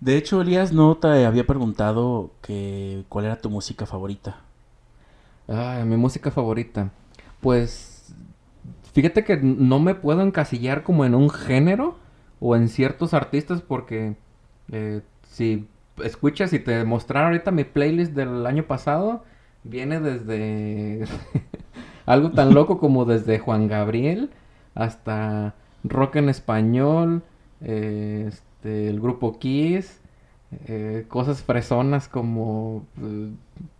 De hecho, Elías no te había preguntado que cuál era tu música favorita. Ah, mi música favorita. Pues fíjate que no me puedo encasillar como en un género o en ciertos artistas porque eh, si escuchas y te mostrar ahorita mi playlist del año pasado, viene desde algo tan loco como desde Juan Gabriel hasta rock en español, eh, este, el grupo Kiss, eh, cosas fresonas como, eh,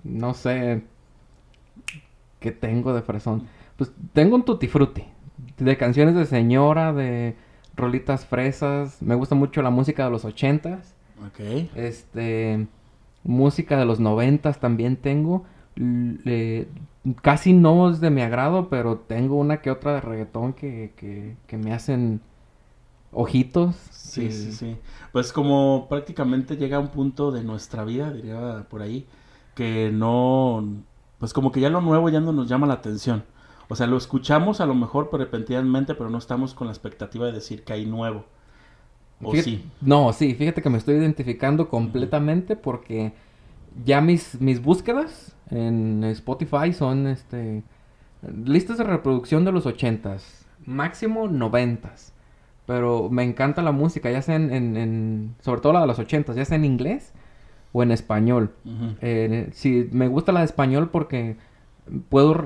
no sé, ¿qué tengo de fresón? Pues tengo un tutti frutti de canciones de señora, de rolitas fresas, me gusta mucho la música de los ochentas. Ok. Este, música de los noventas también tengo. Casi no es de mi agrado, pero tengo una que otra de reggaetón que, que, que me hacen ojitos. Sí, y- sí, sí. Pues como prácticamente llega un punto de nuestra vida, diría por ahí, que no, pues como que ya lo nuevo ya no nos llama la atención. O sea, lo escuchamos a lo mejor repentinamente, pero no estamos con la expectativa de decir que hay nuevo. O Fíjate- sí. No, sí, fíjate que me estoy identificando completamente porque ya mis, mis búsquedas en Spotify son este listas de reproducción de los ochentas, máximo noventas. Pero me encanta la música, ya sea en, en- en- sobre todo la de los ochentas, ya sea en inglés o en español. Ujú. Eh, sí, me gusta la de español porque puedo,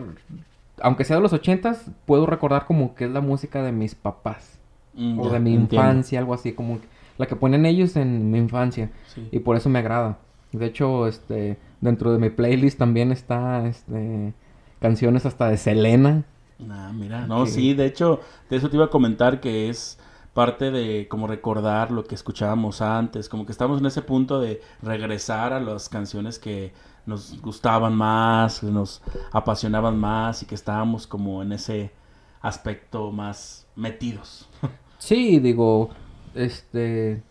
aunque sea de los ochentas, puedo recordar como que es la música de mis papás Mm, o ya, de mi entiendo. infancia, algo así, como la que ponen ellos en mi infancia. Sí. Y por eso me agrada. De hecho, este, dentro de mi playlist también está, este, canciones hasta de Selena. Ah, mira, no, Que- sí, de hecho, de eso te iba a comentar que es parte de como recordar lo que escuchábamos antes, como que estamos en ese punto de regresar a las canciones que nos gustaban más, que nos apasionaban más y que estábamos como en ese aspecto más metidos. Sí, digo, este,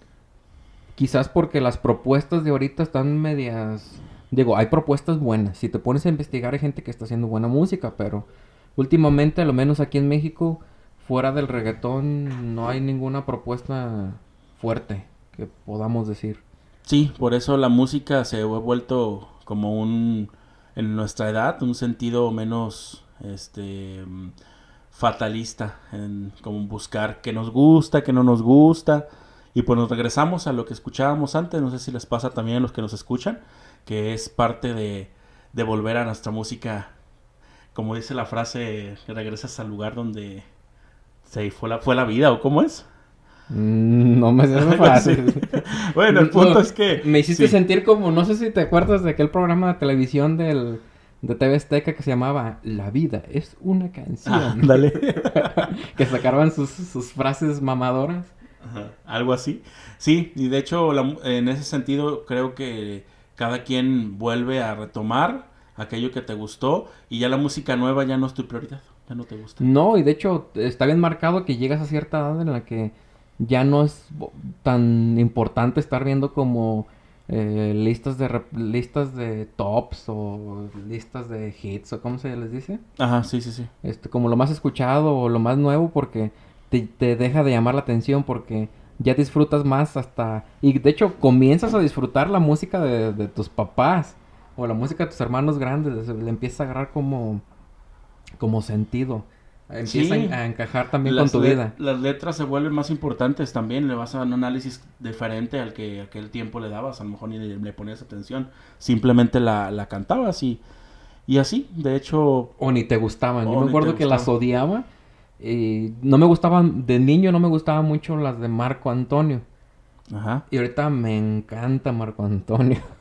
quizás porque las propuestas de ahorita están medias, digo, hay propuestas buenas. Si te pones a investigar hay gente que está haciendo buena música, pero últimamente, a lo menos aquí en México, fuera del reggaetón, no hay ninguna propuesta fuerte que podamos decir. Sí, por eso la música se ha vuelto como un, en nuestra edad, un sentido menos, este, fatalista, en como buscar qué nos gusta, qué no nos gusta, y pues nos regresamos a lo que escuchábamos antes, no sé si les pasa también a los que nos escuchan, que es parte de, de volver a nuestra música, como dice la frase, regresas al lugar donde se fue la, fue la vida, o cómo es. Mm, No me hace fácil. Bueno, el punto No, es que... Me hiciste sí. sentir como, no sé si te acuerdas de aquel programa de televisión del, de TV Azteca que se llamaba La vida es una canción. Ah, dale. que sacaban sus, sus frases mamadoras. Ajá, Algo así. Sí, y de hecho la en ese sentido creo que cada quien vuelve a retomar aquello que te gustó y ya la música nueva ya no es tu prioridad, ya no te gusta. No, y de hecho está bien marcado que llegas a cierta edad en la que ya no es tan importante estar viendo como eh, listas de listas de tops o listas de hits o cómo se les dice. Ajá, sí, sí, sí. este, como lo más escuchado o lo más nuevo porque te, te deja de llamar la atención porque ya disfrutas más hasta... Y de hecho comienzas a disfrutar la música de, de tus papás o la música de tus hermanos grandes, le empieza a agarrar como, como sentido. Empieza Sí. a, encajar también Las con tu vida. Las letras se vuelven más importantes también, le vas a dar un análisis diferente al que aquel tiempo le dabas, a lo mejor ni le, le ponías atención, simplemente la, la cantabas y, y así, de hecho, O ni te gustaban. Yo me acuerdo que las odiaba. Y no me gustaban, de niño no me gustaban mucho las de Marco Antonio. ajá. Y ahorita me encanta Marco Antonio.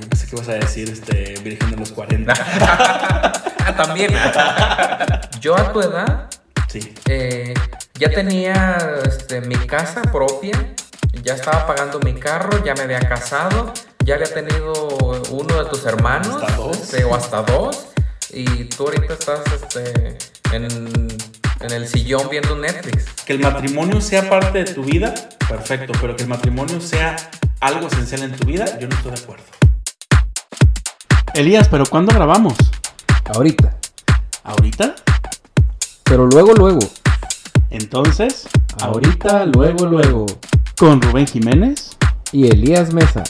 Yo pensé que ibas a decir este, Virgen de los 40. ah, también. yo a tu edad sí. eh, ya tenía este, mi casa propia, ya estaba pagando mi carro, ya me había casado, ya había tenido uno de tus hermanos, Hasta dos. este, o hasta dos, y tú ahorita estás este, en, en el sillón viendo Netflix. Que el matrimonio sea parte de tu vida, perfecto, pero que el matrimonio sea algo esencial en tu vida, yo no estoy de acuerdo. Elías, ¿pero cuándo grabamos? Ahorita. ¿Ahorita? Pero luego, luego. Entonces, Ahorita, luego, luego. con Rubén Jiménez. Y Elías Mesa.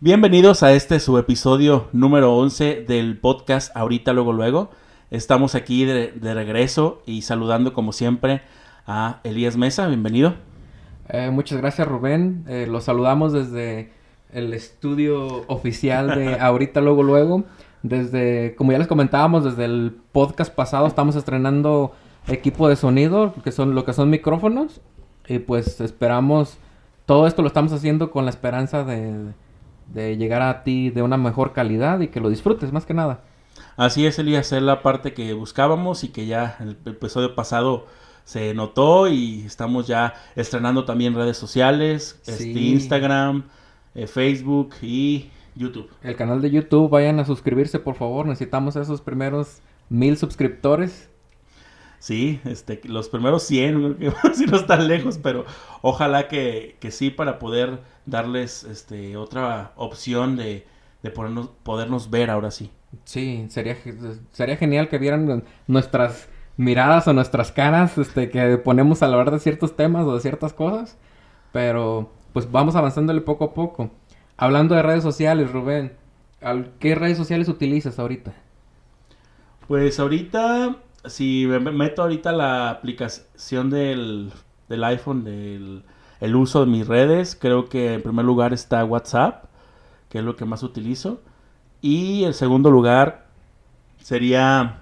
Bienvenidos a este su episodio número 11 del podcast Ahorita Luego Luego. Estamos aquí de, de regreso y saludando como siempre a Elías Mesa. Bienvenido. Eh, muchas gracias, Rubén. Eh, los saludamos desde el estudio oficial de Ahorita, luego, luego. Desde, como ya les comentábamos, desde el podcast pasado estamos estrenando equipo de sonido, que son lo que son micrófonos. Y pues esperamos, todo esto lo estamos haciendo con la esperanza de, de llegar a ti de una mejor calidad y que lo disfrutes, más que nada. Así es, Elías, es la parte que buscábamos y que ya el episodio pasado se notó y estamos ya estrenando también redes sociales, Sí. este, Instagram, eh, Facebook y YouTube. El canal de YouTube, vayan a suscribirse, por favor. Necesitamos esos primeros mil suscriptores. Sí, este, los primeros 100, creo que si no están lejos, pero ojalá que, que sí para poder darles este, otra opción de, de podernos, podernos ver ahora sí. Sí, sería, sería genial que vieran nuestras miradas o nuestras caras este, que ponemos al hablar de ciertos temas o de ciertas cosas. Pero pues vamos avanzándole poco a poco. Hablando de redes sociales, Rubén, ¿al- ¿qué redes sociales utilizas ahorita? Pues ahorita, si me me meto ahorita la aplicación del, del iPhone, del el uso de mis redes, creo que en primer lugar está WhatsApp, que es lo que más utilizo. Y en segundo lugar sería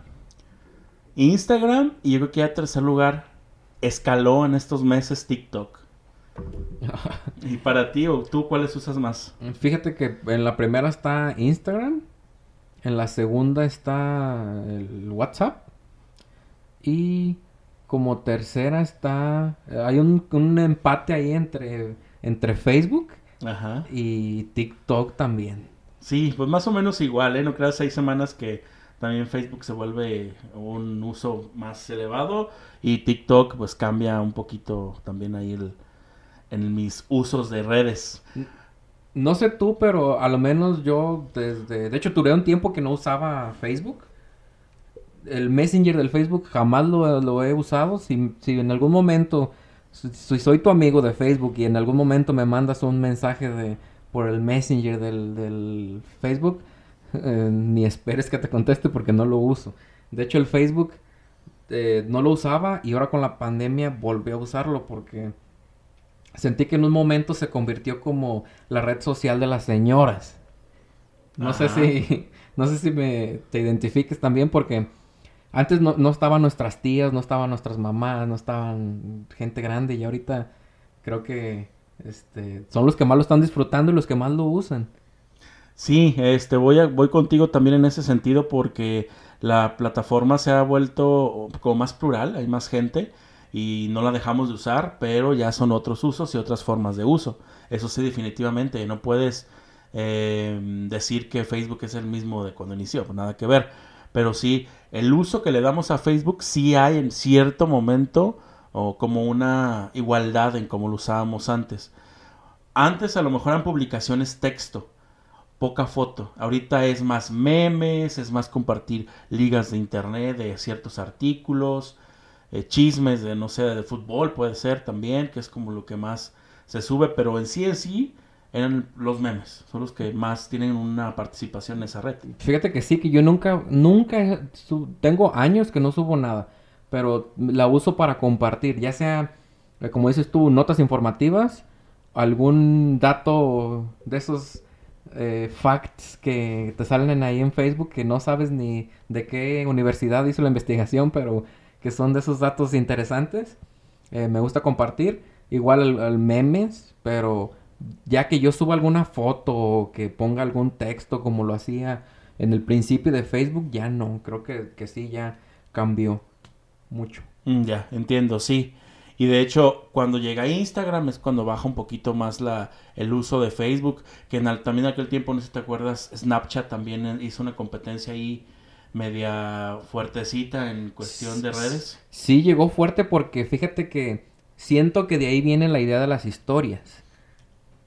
Instagram. Y yo creo que ya tercer lugar escaló en estos meses TikTok. ¿Y para ti o tú cuáles usas más? Fíjate que en la primera está Instagram, en la segunda está el WhatsApp y como tercera está... Hay un, un empate ahí entre, entre Facebook Ajá. y TikTok también. Sí, pues más o menos igual, ¿eh? No creas seis semanas que también Facebook se vuelve un uso más elevado y TikTok pues cambia un poquito también ahí el, en mis usos de redes. No sé tú, pero a lo menos yo desde... De hecho, duré un tiempo que no usaba Facebook. El Messenger del Facebook jamás lo, lo he usado. Si, si en algún momento... Si soy tu amigo de Facebook y en algún momento me mandas un mensaje de por el Messenger del, del Facebook, eh, ni esperes que te conteste porque no lo uso. De hecho, el Facebook eh, no lo usaba y ahora con la pandemia volví a usarlo porque sentí que en un momento se convirtió como la red social de las señoras. No sé si, no sé si me te identifiques también porque antes no, no estaban nuestras tías, no estaban nuestras mamás, no estaban gente grande y ahorita creo que este, son los que más lo están disfrutando y los que más lo usan. Sí, este voy voy contigo también en ese sentido porque la plataforma se ha vuelto como más plural, hay más gente y no la dejamos de usar, pero ya son otros usos y otras formas de uso. Eso sí, definitivamente, no puedes eh, decir que Facebook es el mismo de cuando inició, nada que ver. Pero sí, el uso que le damos a Facebook sí hay en cierto momento o como una igualdad en cómo lo usábamos antes. Antes a lo mejor eran publicaciones texto, poca foto. Ahorita es más memes, es más compartir ligas de internet de ciertos artículos, eh, chismes de, no sé, de fútbol puede ser también, que es como lo que más se sube, pero en sí en sí, eran los memes. Son los que más tienen una participación en esa red. Fíjate que sí, que yo nunca, nunca, tengo años que no subo nada, pero la uso para compartir, ya sea, eh, como dices tú, notas informativas, algún dato de esos eh, facts que te salen ahí en Facebook que no sabes ni de qué universidad hizo la investigación, pero que son de esos datos interesantes. Eh, me gusta compartir, igual el memes, pero ya que yo suba alguna foto o que ponga algún texto como lo hacía en el principio de Facebook, ya no, creo que, que sí, ya cambió mucho. Mm, ya, entiendo, sí. Y de hecho, cuando llega a Instagram es cuando baja un poquito más la, el uso de Facebook, que en al- también en aquel tiempo, no sé si te acuerdas, Snapchat también hizo una competencia ahí media fuertecita en cuestión de redes. Sí llegó fuerte porque fíjate que siento que de ahí viene la idea de las historias,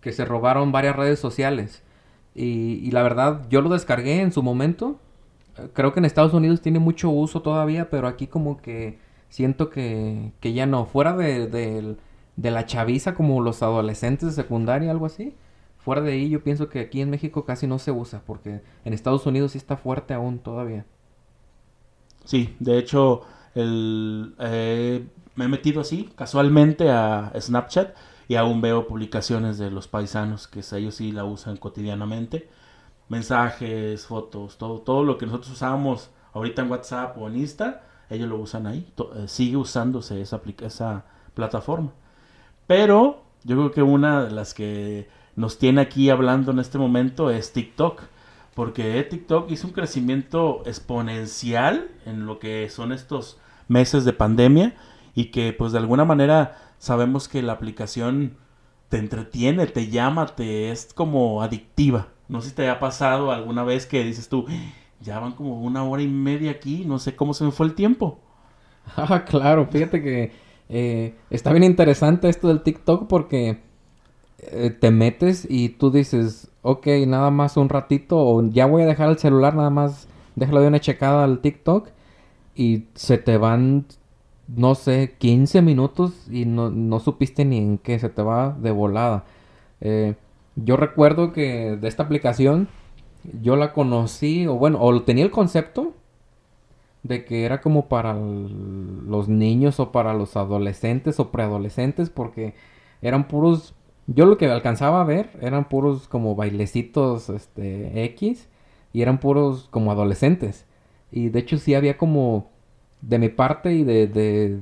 que se robaron varias redes sociales. Y, y la verdad, yo lo descargué en su momento. Creo que en Estados Unidos tiene mucho uso todavía, pero aquí como que siento que, que ya no. Fuera de, del- de la chaviza como los adolescentes de secundaria, algo así. Fuera de ahí yo pienso que aquí en México casi no se usa, porque en Estados Unidos sí está fuerte aún todavía. Sí, de hecho, el, eh, me he metido así, casualmente, a Snapchat y aún veo publicaciones de los paisanos que ellos sí la usan cotidianamente. Mensajes, fotos, todo, todo lo que nosotros usábamos ahorita en WhatsApp o en Insta, ellos lo usan ahí. Eh, sigue usándose esa, esa plataforma. Pero yo creo que una de las que nos tiene aquí hablando en este momento es TikTok. Porque TikTok hizo un crecimiento exponencial en lo que son estos meses de pandemia y que pues de alguna manera sabemos que la aplicación te entretiene, te llama, te es como adictiva. No sé si te ha pasado alguna vez que dices tú, ya van como una hora y media aquí, no sé cómo se me fue el tiempo. Ah, claro, fíjate que eh, está bien interesante esto del TikTok porque eh, te metes y tú dices, ok, nada más un ratito, o ya voy a dejar el celular, nada más déjalo de una checada al TikTok y se te van, no sé, 15 minutos y no, no supiste ni en qué, se te va de volada. Eh, yo recuerdo que de esta aplicación yo la conocí, o bueno, o tenía el concepto de que era como para los niños o para los adolescentes o preadolescentes porque eran puros yo lo que alcanzaba a ver eran puros como bailecitos este X y eran puros como adolescentes. Y de hecho sí había como de mi parte y de, de,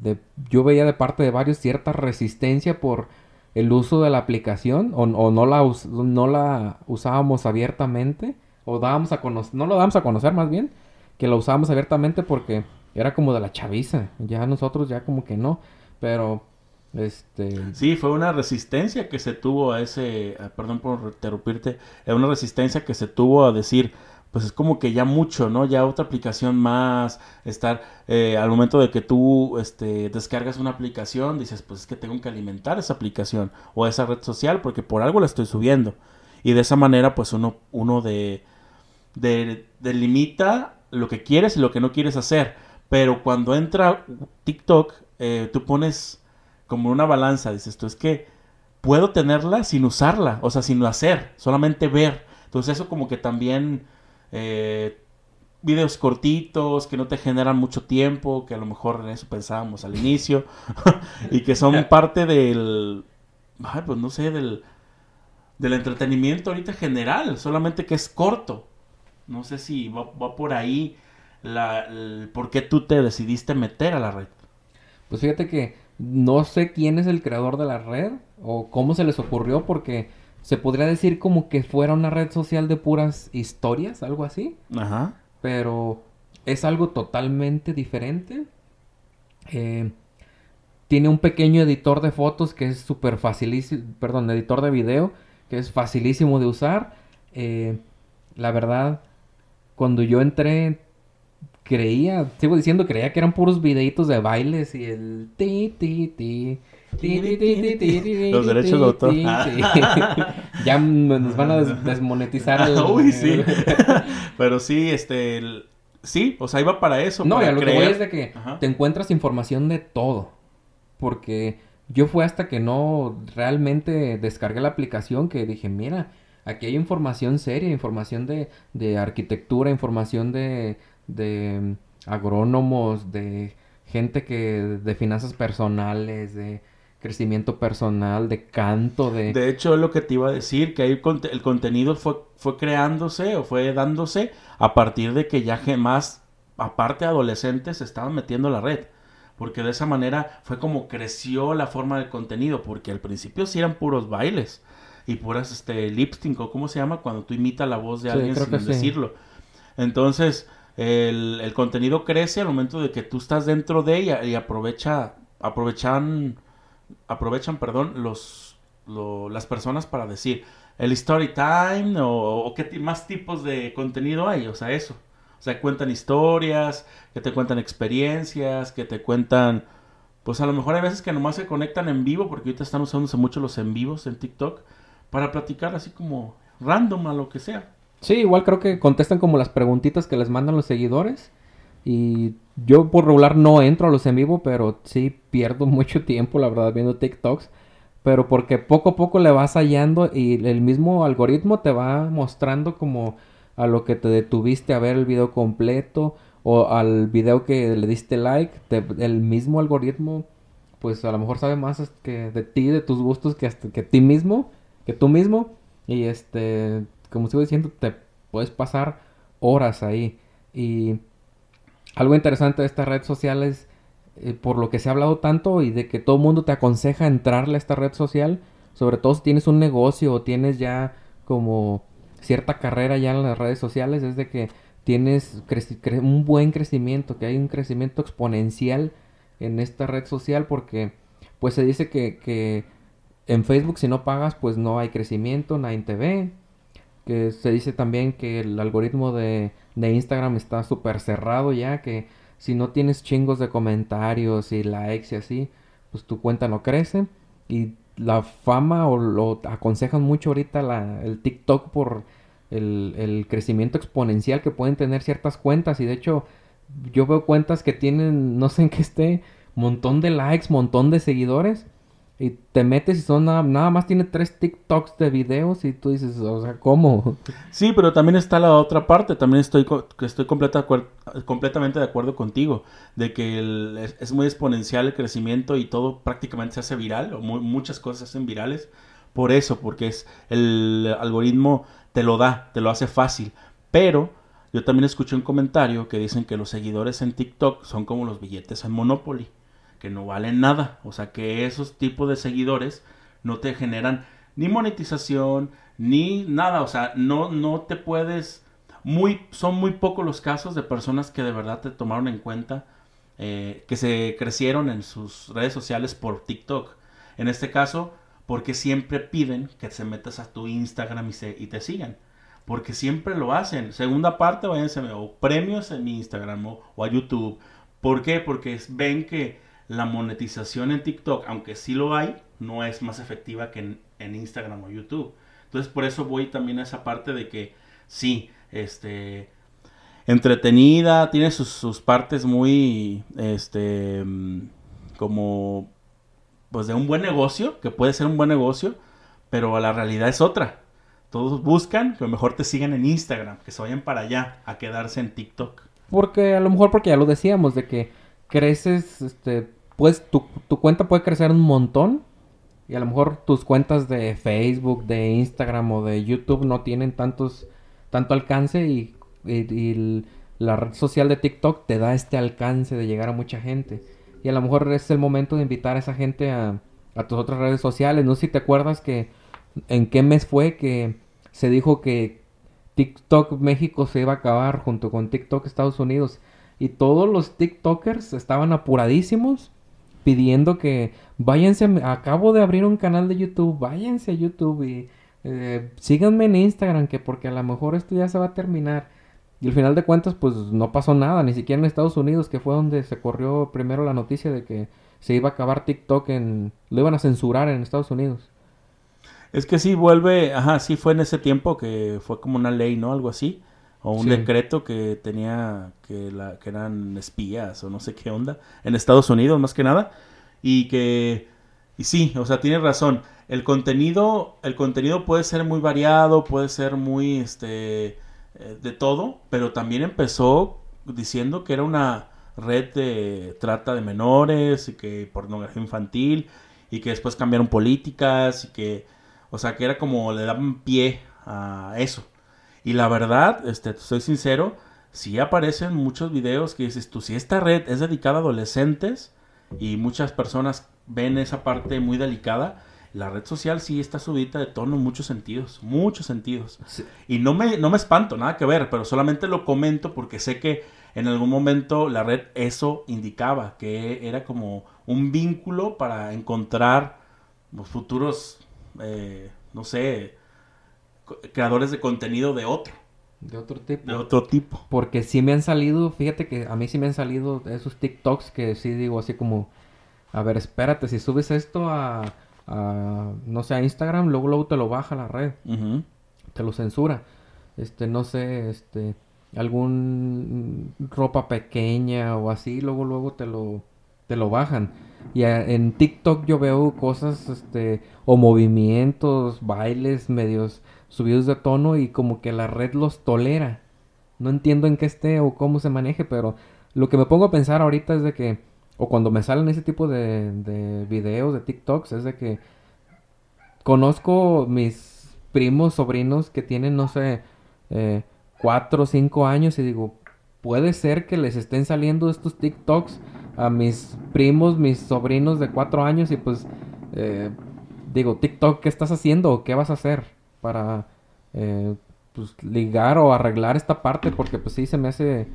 de- yo veía de parte de varios cierta resistencia por el uso de la aplicación o, no la no la usábamos abiertamente o dábamos a conocer no lo dábamos a conocer más bien que lo usábamos abiertamente porque era como de la chaviza. Ya nosotros ya como que no. Pero, este... Sí, fue una resistencia que se tuvo a ese, perdón por interrumpirte, una resistencia que se tuvo a decir, pues es como que ya mucho, ¿no? Ya otra aplicación más, estar, eh, al momento de que tú este, descargas una aplicación, dices, pues es que tengo que alimentar esa aplicación o esa red social porque por algo la estoy subiendo. Y de esa manera, pues uno, uno de, de, delimita lo que quieres y lo que no quieres hacer. Pero cuando entra TikTok, eh, tú pones como una balanza, dices tú, es que puedo tenerla sin usarla, o sea, sin hacer, solamente ver. Entonces eso como que también eh, videos cortitos que no te generan mucho tiempo, que a lo mejor en eso pensábamos al inicio, y que son parte del, ay, pues no sé, del, del entretenimiento ahorita general, solamente que es corto. No sé si va, va por ahí la, el por qué tú te decidiste meter a la red. Pues fíjate que no sé quién es el creador de la red o cómo se les ocurrió porque se podría decir como que fuera una red social de puras historias, algo así. Ajá. Pero es algo totalmente diferente. Eh, tiene un pequeño editor de fotos que es súper facilísimo, perdón, editor de video que es facilísimo de usar. Eh, la verdad, cuando yo entré, creía, sigo diciendo, creía que eran puros videitos de bailes y el ti, ti, ti. Los derechos de autor. ya nos van a des- desmonetizar el... Uy, sí. Pero sí, este, el- sí, o sea, iba para eso. No, y para lo que voy es de que Ajá. te encuentras información de todo. Porque Yo fue hasta que no realmente descargué la aplicación que dije, mira, aquí hay información seria, información de, de arquitectura, información de, de agrónomos, de gente que de finanzas personales, de crecimiento personal, de canto, de... De hecho, es lo que te iba a decir, que ahí el, conte- el contenido fue, fue creándose o fue dándose a partir de que ya más, aparte adolescentes, se estaban metiendo a la red. Porque de esa manera fue como creció la forma del contenido, porque al principio sí eran puros bailes y puras este, lip sync, o cómo se llama, cuando tú imitas la voz de Sí, alguien sin sí. decirlo. Entonces, el, el contenido crece al momento de que tú estás dentro de ella y aprovecha, aprovechan, aprovechan, perdón, los, lo- las personas para decir el story time o, o qué más tipos de contenido hay, o sea, eso. O sea, cuentan historias, que te cuentan experiencias, que te cuentan, pues a lo mejor hay veces que nomás se conectan en vivo, porque ahorita están usándose mucho los en vivos en TikTok, para platicar así como random a lo que sea. Sí, igual creo que contestan como las preguntitas que les mandan los seguidores. Y yo por regular no entro a los en vivo, pero sí pierdo mucho tiempo, la verdad, viendo TikToks. Pero porque poco a poco le vas hallando y el mismo algoritmo te va mostrando como a lo que te detuviste a ver el video completo o al video que le diste like. el mismo algoritmo, pues a lo mejor sabe más que de ti, de tus gustos, que hasta que ti mismo, que tú mismo. Y este, como sigo diciendo, te puedes pasar horas ahí. Y algo interesante de esta red social es, eh, por lo que se ha hablado tanto y de que todo el mundo te aconseja entrarle a esta red social, sobre todo si tienes un negocio o tienes ya como cierta carrera ya en las redes sociales, es de que tienes un buen crecimiento, que hay un crecimiento exponencial en esta red social porque pues se dice que, que en Facebook si no pagas pues no hay crecimiento, nadie te ve, que se dice también que el algoritmo de, de Instagram está súper cerrado ya, que si no tienes chingos de comentarios y likes y así, pues tu cuenta no crece. Y la fama o lo aconsejan mucho ahorita la, el TikTok por el, el crecimiento exponencial que pueden tener ciertas cuentas. Y de hecho, yo veo cuentas que tienen, no sé en qué esté, montón de likes, montón de seguidores. Y te metes y son nada, nada más tiene tres TikToks de videos y tú dices, o sea, ¿cómo? Sí, pero también está la otra parte. También estoy, estoy completa, completamente de acuerdo contigo. De que es, muy exponencial el crecimiento y todo prácticamente se hace viral. O mu- muchas cosas se hacen virales. Por eso, porque es el algoritmo te lo da, te lo hace fácil. Pero yo también escuché un comentario que dicen que los seguidores en TikTok son como los billetes en Monopoly. Que no valen nada. O sea que esos tipos de seguidores no te generan ni monetización, ni nada, o sea, no, no te puedes, muy, son muy pocos los casos de personas que de verdad te tomaron en cuenta, eh, que se crecieron en sus redes sociales por TikTok. En este caso, porque siempre piden que se metas a tu Instagram y, te sigan. Porque siempre lo hacen. Segunda parte, váyanse o premios en mi Instagram o, o a YouTube. ¿Por qué? Porque ven que la monetización en TikTok, aunque sí lo hay, no es más efectiva que en, Instagram o YouTube. Entonces por eso voy también a esa parte de que sí, este, entretenida, tiene sus, partes muy, este, mm, como, pues de un buen negocio, que puede ser un buen negocio, pero la realidad es otra. Todos buscan que mejor te sigan en Instagram, que se vayan para allá a quedarse en TikTok. Porque a lo mejor porque ya lo decíamos, de que creces, este, pues tu, tu cuenta puede crecer un montón. Y a lo mejor tus cuentas de Facebook, de Instagram o de YouTube no tienen tantos, tanto alcance y, la red social de TikTok te da este alcance de llegar a mucha gente. Y a lo mejor es el momento de invitar a esa gente a, a tus otras redes sociales. No sé si te acuerdas que en qué mes fue que se dijo que TikTok México se iba a acabar junto con TikTok Estados Unidos. Y todos los TikTokers estaban apuradísimos pidiendo que váyanse, acabo de abrir un canal de YouTube, váyanse a YouTube y eh, síganme en Instagram, que porque a lo mejor esto ya se va a terminar. Y al final de cuentas, pues no pasó nada, ni siquiera en Estados Unidos, que fue donde se corrió primero la noticia de que se iba a acabar TikTok en... lo iban a censurar en Estados Unidos. Es que sí vuelve, ajá, sí fue en ese tiempo que fue como una ley, ¿no? Algo así. O un Sí. decreto que tenía que, la, que eran espías o no sé qué onda. En Estados Unidos más que nada. Y que Y sí, o sea, tienes razón. El contenido, el contenido puede ser muy variado, puede ser muy, este, eh, de todo, pero también empezó diciendo que era una red de trata de menores y que pornografía infantil y que después cambiaron políticas y que, o sea, que era como le daban pie a eso. Y la verdad, este, soy sincero, sí aparecen muchos videos que dices tú, si esta red es dedicada a adolescentes y muchas personas ven esa parte muy delicada, la red social sí está subida de tono en muchos sentidos, muchos sentidos. Y no me, no me espanto, nada que ver, pero solamente lo comento porque sé que en algún momento la red eso indicaba, que era como un vínculo para encontrar los futuros, eh, no sé, creadores de contenido de otro. De otro tipo. De otro tipo. Porque sí me han salido, fíjate que a mí sí me han salido esos TikToks que sí digo así como, a ver, espérate, si subes esto a, no sé, a Instagram, luego luego te lo baja la red. Te lo censura. Este, no sé, este, algún ropa pequeña o así, luego luego te lo te lo bajan. Y en TikTok yo veo cosas este o movimientos, bailes medios subidos de tono y como que la red los tolera. No entiendo en qué esté o cómo se maneje, pero lo que me pongo a pensar ahorita es de que o cuando me salen ese tipo de, de videos de TikToks es de que conozco mis primos, sobrinos que tienen, no sé, eh, cuatro o cinco años y digo, puede ser que les estén saliendo estos TikToks a mis primos, mis sobrinos de cuatro años y pues eh, digo, TikTok, ¿qué estás haciendo? ¿Qué vas a hacer para eh, pues, ligar o arreglar esta parte? Porque pues sí se me hace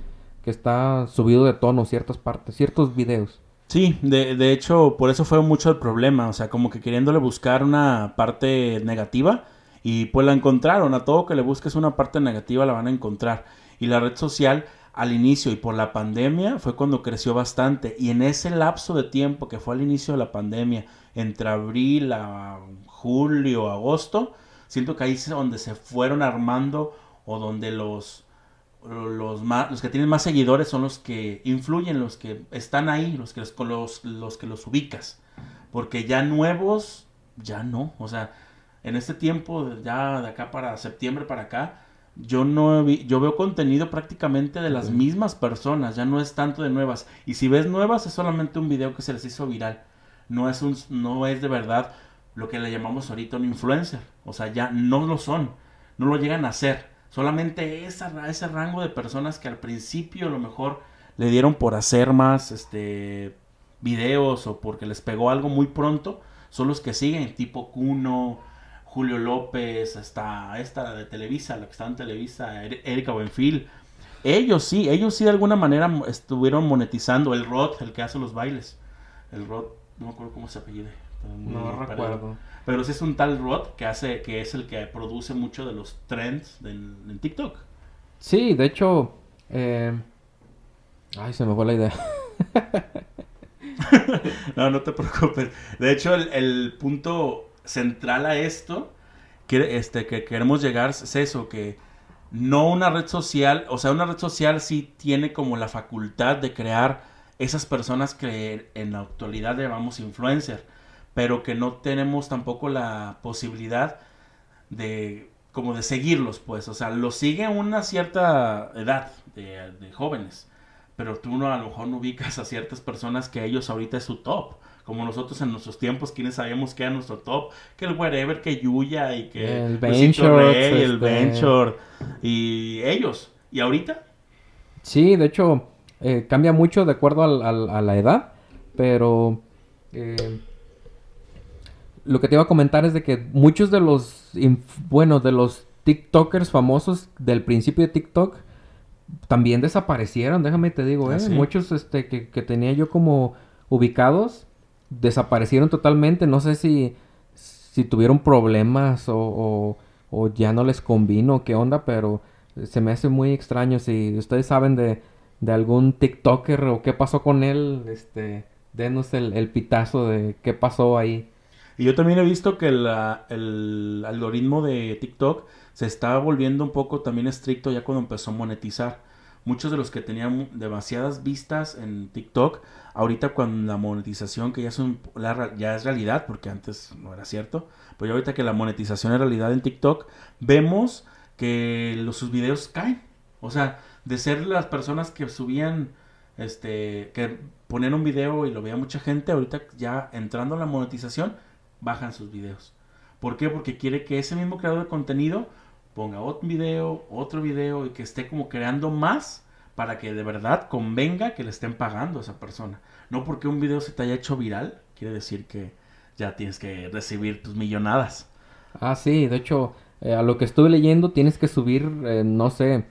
que está subido de tono ciertas partes, ciertos videos. Sí, de, de hecho, por eso fue mucho el problema, o sea, como que queriéndole buscar una parte negativa y pues la encontraron. A todo que le busques una parte negativa la van a encontrar. Y la red social al inicio y por la pandemia fue cuando creció bastante. Y en ese lapso de tiempo que fue al inicio de la pandemia, entre abril a julio, agosto, siento que ahí es donde se fueron armando o donde los, los, más, los que tienen más seguidores son los que influyen, los que están ahí, los que los, los que los ubicas. Porque ya nuevos, ya no. O sea, en este tiempo, ya de acá para septiembre para acá, yo no vi, yo veo contenido prácticamente de las mismas personas, ya no es tanto de nuevas. Y si ves nuevas es solamente un video que se les hizo viral. No es un no es de verdad lo que le llamamos ahorita un influencer. O sea, ya no lo son, no lo llegan a ser. Solamente esa, ese rango de personas que al principio a lo mejor le dieron por hacer más este videos o porque les pegó algo muy pronto, son los que siguen, tipo Kuno, Julio López, hasta esta de Televisa, la que estaba en Televisa, Erika Buenfil. Ellos sí, ellos sí de alguna manera estuvieron monetizando. El Rod, el que hace los bailes. El Rod, no me acuerdo cómo se apellide. No recuerdo. Pero sí es un tal Rod que hace, que es el que produce mucho de los trends en TikTok. Sí, de hecho, eh... ay, se me fue la idea. no, no te preocupes. De hecho, el, el punto central a esto que, este, que queremos llegar es eso, que no una red social, o sea, una red social sí tiene como la facultad de crear esas personas que en la actualidad llamamos influencer, pero que no tenemos tampoco la posibilidad de como de seguirlos, pues, o sea, los sigue una cierta edad de, de jóvenes, pero tú no, a lo mejor no ubicas a ciertas personas que ellos ahorita es su top como nosotros en nuestros tiempos, quienes sabíamos que era nuestro top, que el Wherever, que Yuya y que el Venture, el este, Venture y ellos. ¿Y ahorita? Sí, de hecho, eh, cambia mucho de acuerdo a la edad, pero eh, lo que te iba a comentar es de que muchos de los, bueno, de los TikTokers famosos del principio de TikTok también desaparecieron, déjame te digo, ¿eh? ¿Ah, Muchos este, que, que tenía yo como ubicados desaparecieron totalmente. No sé si, si tuvieron problemas o, o, ya no les convino, qué onda, pero se me hace muy extraño. Si ustedes saben de, de algún TikToker o qué pasó con él, este, denos el, el pitazo de qué pasó ahí. Y yo también he visto que el algoritmo de TikTok se está volviendo un poco también estricto ya cuando empezó a monetizar. muchos de los que tenían demasiadas vistas en TikTok, ahorita con la monetización que ya, ya es realidad, porque antes no era cierto, pero ahorita que la monetización es realidad en TikTok, vemos que los, sus videos caen. O sea, de ser las personas que subían, este, que ponían un video y lo veía mucha gente, ahorita ya entrando a la monetización, bajan sus videos. ¿Por qué? Porque quiere que ese mismo creador de contenido ponga otro video, otro video y que esté como creando más para que de verdad convenga que le estén pagando a esa persona. No porque un video se te haya hecho viral, quiere decir que ya tienes que recibir tus millonadas. Ah, sí, de hecho, eh, a lo que estuve leyendo tienes que subir, eh, no sé,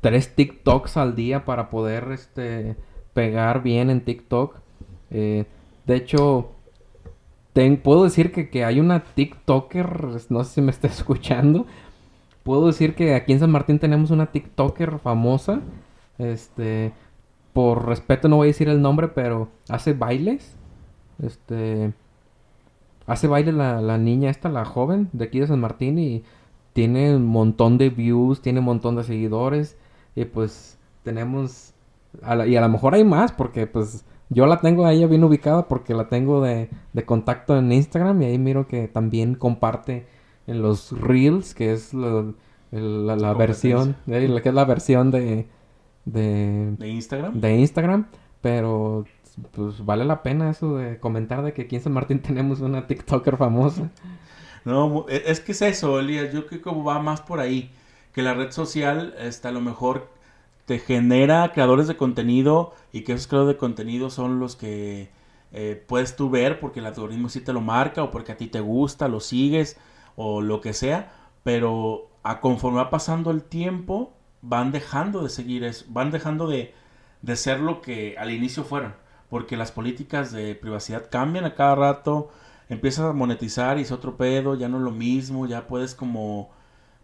tres TikToks al día para poder este, pegar bien en TikTok. Eh, de hecho, puedo decir que, que, hay una TikToker, no sé si me está escuchando, puedo decir que aquí en San Martín tenemos una TikToker famosa. Este, por respeto no voy a decir el nombre, pero hace bailes. Este, hace baile la, la niña esta, la joven de aquí de San Martín y tiene un montón de views, tiene un montón de seguidores y pues tenemos y a lo mejor hay más porque pues yo la tengo a ella bien ubicada porque la tengo de, de contacto en Instagram y ahí miro que también comparte en los Reels, que es la, la, versión, eh, que es la versión de, de, Instagram. De Instagram, pero pues vale la pena eso de comentar de que aquí en San Martín tenemos una TikToker famosa. No, e, es que es eso, Elías, yo creo que va más por ahí, que la red social, está a lo mejor te genera creadores de contenido y que esos creadores de contenido son los que eh, puedes tú ver porque el algoritmo sí te lo marca o porque a ti te gusta, lo sigues o lo que sea, pero a conforme va pasando el tiempo, van dejando de seguir eso, van dejando de, de ser lo que al inicio fueron, porque las políticas de privacidad cambian a cada rato, empiezas a monetizar y es otro pedo, ya no es lo mismo, ya puedes como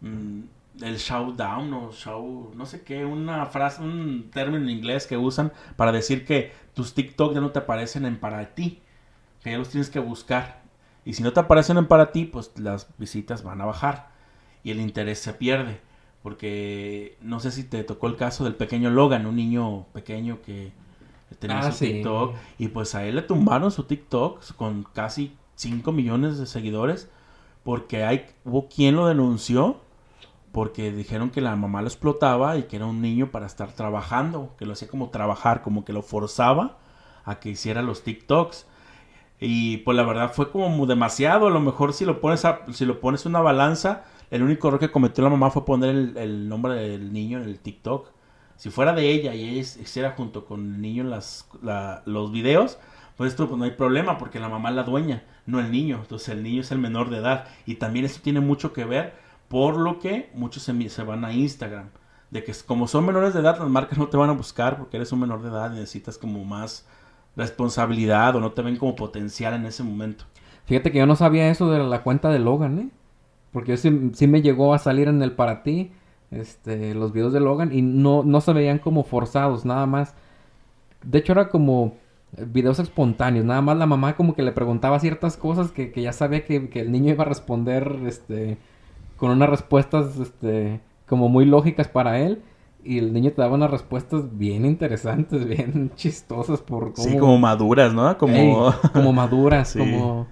mm, el showdown o show, no sé qué, una frase, un término en inglés que usan para decir que tus TikTok ya no te aparecen en para ti, que ya los tienes que buscar. Y si no te aparecen en para ti, pues las visitas van a bajar y el interés se pierde. Porque no sé si te tocó el caso del pequeño Logan, un niño pequeño que tenía ah, su TikTok. Y pues a él le tumbaron su TikTok con casi 5 millones de seguidores. Porque hay, hubo quien lo denunció. Porque dijeron que la mamá lo explotaba y que era un niño para estar trabajando. Que lo hacía como trabajar, como que lo forzaba a que hiciera los TikToks. Y pues la verdad fue como demasiado. A lo mejor si lo pones a, si lo pones una balanza, el único error que cometió la mamá fue poner el, nombre del niño en el TikTok. Si fuera de ella y ella hiciera junto con el niño las, los videos, pues esto pues no hay problema porque la mamá es la dueña, no el niño. Entonces el niño es el menor de edad. Y también esto tiene mucho que ver por lo que muchos se, se van a Instagram. De que como son menores de edad, las marcas no te van a buscar porque eres un menor de edad y necesitas como más responsabilidad o no te ven como potencial en ese momento. Fíjate que yo no sabía eso de la cuenta de Logan, ¿eh? Porque sí, sí me llegó a salir en el para ti, este, los videos de Logan y no, no se veían como forzados, nada más. De hecho era como videos espontáneos, nada más la mamá como que le preguntaba ciertas cosas que, que ya sabía que, que, el niño iba a responder, este, con unas respuestas, este, como muy lógicas para él y el niño te daba unas respuestas bien interesantes, bien chistosas por cómo... Sí, como maduras, ¿no? Como, como maduras, como...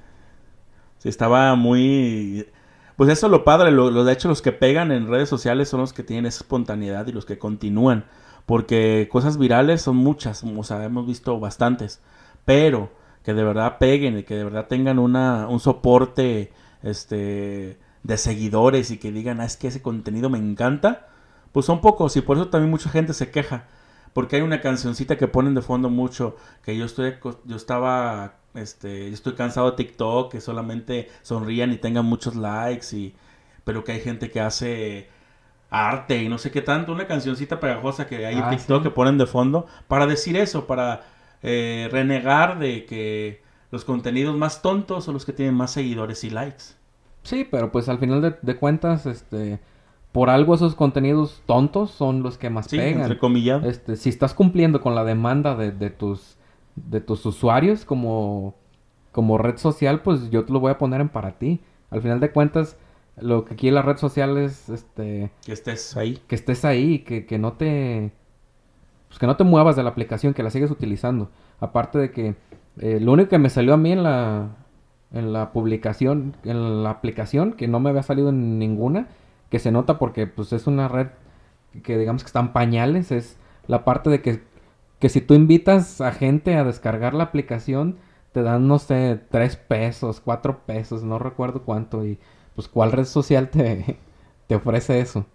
Sí, estaba muy... Pues eso es lo padre, lo, de hecho los que pegan en redes sociales son los que tienen esa espontaneidad y los que continúan, porque cosas virales son muchas, o sea, hemos visto bastantes, pero que de verdad peguen y que de verdad tengan una, un soporte este, de seguidores y que digan, ah, es que ese contenido me encanta, pues son pocos y por eso también mucha gente se queja. Porque hay una cancioncita que ponen de fondo mucho, que yo estoy, yo estaba, este, yo estoy cansado de TikTok, que solamente sonrían y tengan muchos likes y, pero que hay gente que hace arte y no sé qué tanto, una cancioncita pegajosa que hay en ah, TikTok que ponen de fondo para decir eso, para eh, renegar de que los contenidos más tontos son los que tienen más seguidores y likes. Sí, pero pues al final de, de cuentas, este por algo esos contenidos tontos son los que más pegan. Entre comillas. Este, si estás cumpliendo con la demanda de, de, tus de tus usuarios como como red social, pues yo te lo voy a poner en para ti. Al final de cuentas, lo que quiere la red social es este que estés ahí. Que estés ahí, que, que no te pues que no te muevas de la aplicación, que la sigues utilizando. Aparte de que eh, lo único que me salió a mí en la, en la publicación, en la aplicación, que no me había salido en ninguna, que se nota porque pues es una red que digamos que están pañales, es la parte de que, que si tú invitas a gente a descargar la aplicación, te dan, no sé, tres pesos, cuatro pesos, no recuerdo cuánto, y pues cuál red social te, te ofrece eso.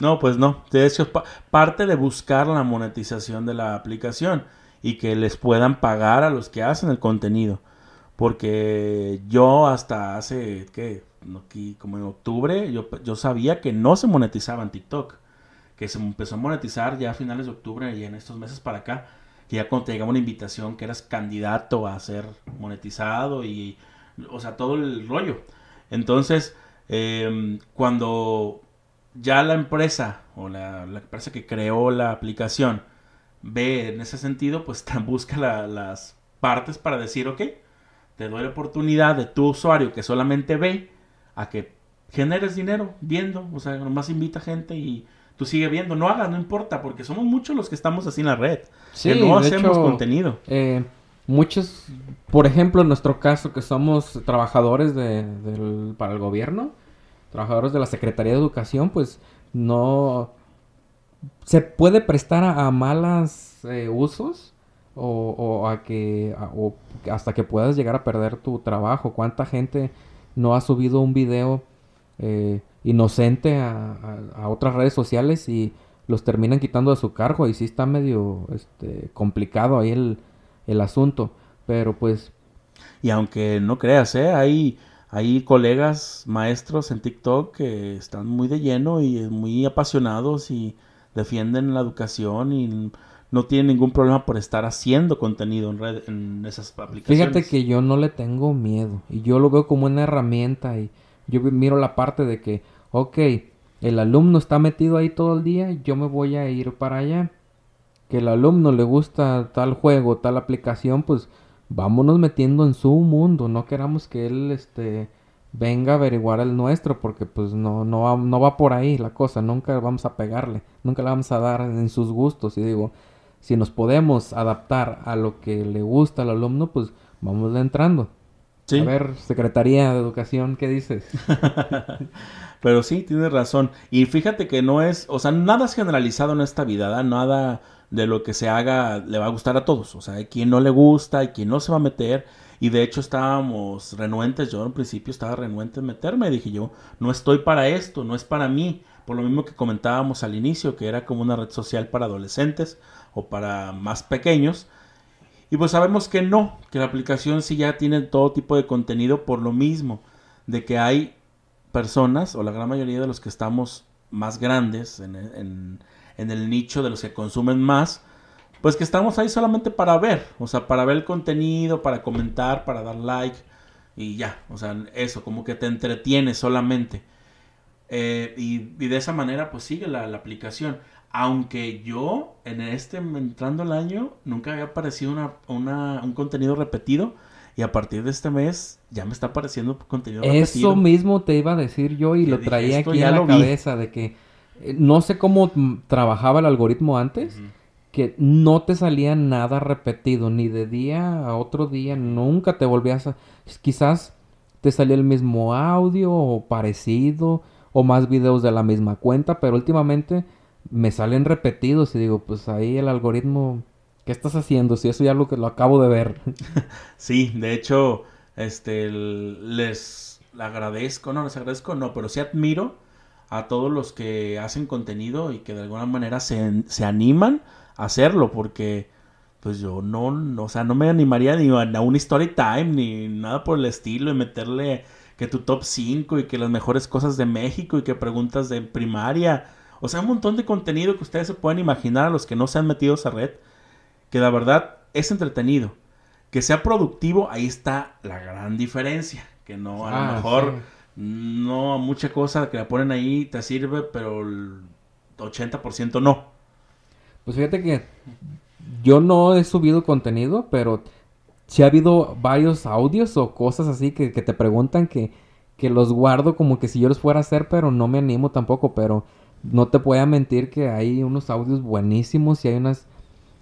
No, pues no. De hecho, parte de buscar la monetización de la aplicación y que les puedan pagar a los que hacen el contenido. Porque yo hasta hace, ¿qué? Como en octubre, yo, yo sabía que no se monetizaba en TikTok. Que se empezó a monetizar ya a finales de octubre y en estos meses para acá. Que ya cuando te llegaba una invitación que eras candidato a ser monetizado y, o sea, todo el rollo. Entonces, em, cuando ya la empresa o la, la empresa que creó la aplicación ve en ese sentido, pues busca la- las partes para decir, ok, te doy la oportunidad de tu usuario que solamente ve a que generes dinero viendo, o sea, nomás invita gente y tú sigue viendo, no hagas, no importa, porque somos muchos los que estamos así en la red, Sí, que no hacemos hecho, contenido. Eh, muchos, por ejemplo, en nuestro caso, que somos trabajadores de, del- para el gobierno, trabajadores de la Secretaría de Educación, pues no se puede prestar a, a malas eh, usos o, a que o hasta que puedas llegar a perder tu trabajo. ¿Cuánta gente no ha subido un video eh, inocente a, a- a otras redes sociales y los terminan quitando de su cargo? Y sí está medio este, complicado ahí el, el asunto. Pero pues Y aunque no creas, ¿eh? hay, hay colegas maestros en TikTok que están muy de lleno y muy apasionados y defienden la educación y no tienen ningún problema por estar haciendo contenido en, red, en esas aplicaciones. Fíjate que yo no le tengo miedo y yo lo veo como una herramienta y yo miro la parte de que, ok, el alumno está metido ahí todo el día, yo me voy a ir para allá. Que el alumno le gusta tal juego, tal aplicación, pues vámonos metiendo en su mundo, no queramos que él este venga a averiguar el nuestro porque pues no no va, no va por ahí la cosa, nunca vamos a pegarle, nunca le vamos a dar en sus gustos y digo, si nos podemos adaptar a lo que le gusta al alumno, pues vamos entrando. Sí. A ver, Secretaría de Educación, ¿qué dices? Pero sí, tienes razón. Y fíjate que no es, o sea, nada es generalizado en esta vida. Nada de lo que se haga le va a gustar a todos. O sea, hay quien no le gusta, hay quien no se va a meter. Y de hecho estábamos renuentes, yo al principio estaba renuente en meterme. Dije yo, no estoy para esto, no es para mí. Por lo mismo que comentábamos al inicio, que era como una red social para adolescentes o para más pequeños. Y pues sabemos que no, que la aplicación sí ya tiene todo tipo de contenido por lo mismo, de que hay personas, o la gran mayoría de los que estamos más grandes en, en- el nicho de los que consumen más, pues que estamos ahí solamente para ver, o sea, para ver el contenido, para comentar, para dar like y ya, o sea, eso, como que te entretiene solamente. Eh, y, y de esa manera pues sigue la, la aplicación. Aunque yo en este, entrando el año, nunca había aparecido una, una- un contenido repetido. Y a partir de este mes ya me está apareciendo contenido repetido. Eso mismo te iba a decir yo y Que lo traía aquí en la vi. cabeza de que eh, no sé cómo mm, trabajaba el algoritmo antes, que no te salía nada repetido, ni de día a otro día, nunca te volvías a... Quizás te salía el mismo audio o parecido, o más videos de la misma cuenta, pero últimamente me salen repetidos y digo, pues ahí el algoritmo, ¿qué estás haciendo? Si eso ya lo lo acabo de ver. Sí, de hecho, este, les agradezco, no les agradezco, no, pero sí admiro a todos los que hacen contenido y que de alguna manera se, se animan a hacerlo, porque pues yo no, no, o sea, no me animaría ni a, a un story time ni nada por el estilo y meterle que tu top 5 y que las mejores cosas de México y que preguntas de primaria, o sea, un montón de contenido que ustedes se pueden imaginar a los que no se han metido a esa red, que la verdad es entretenido. Que sea productivo, ahí está la gran diferencia. Que no, a Ah, lo mejor, sí. no mucha cosa que la ponen ahí te sirve, pero el 80% no. Pues fíjate que yo no he subido contenido, pero sí ha habido varios audios o cosas así que, que te preguntan que, que los guardo como que si yo los fuera a hacer, pero no me animo tampoco, pero no te voy a mentir que hay unos audios buenísimos y hay unas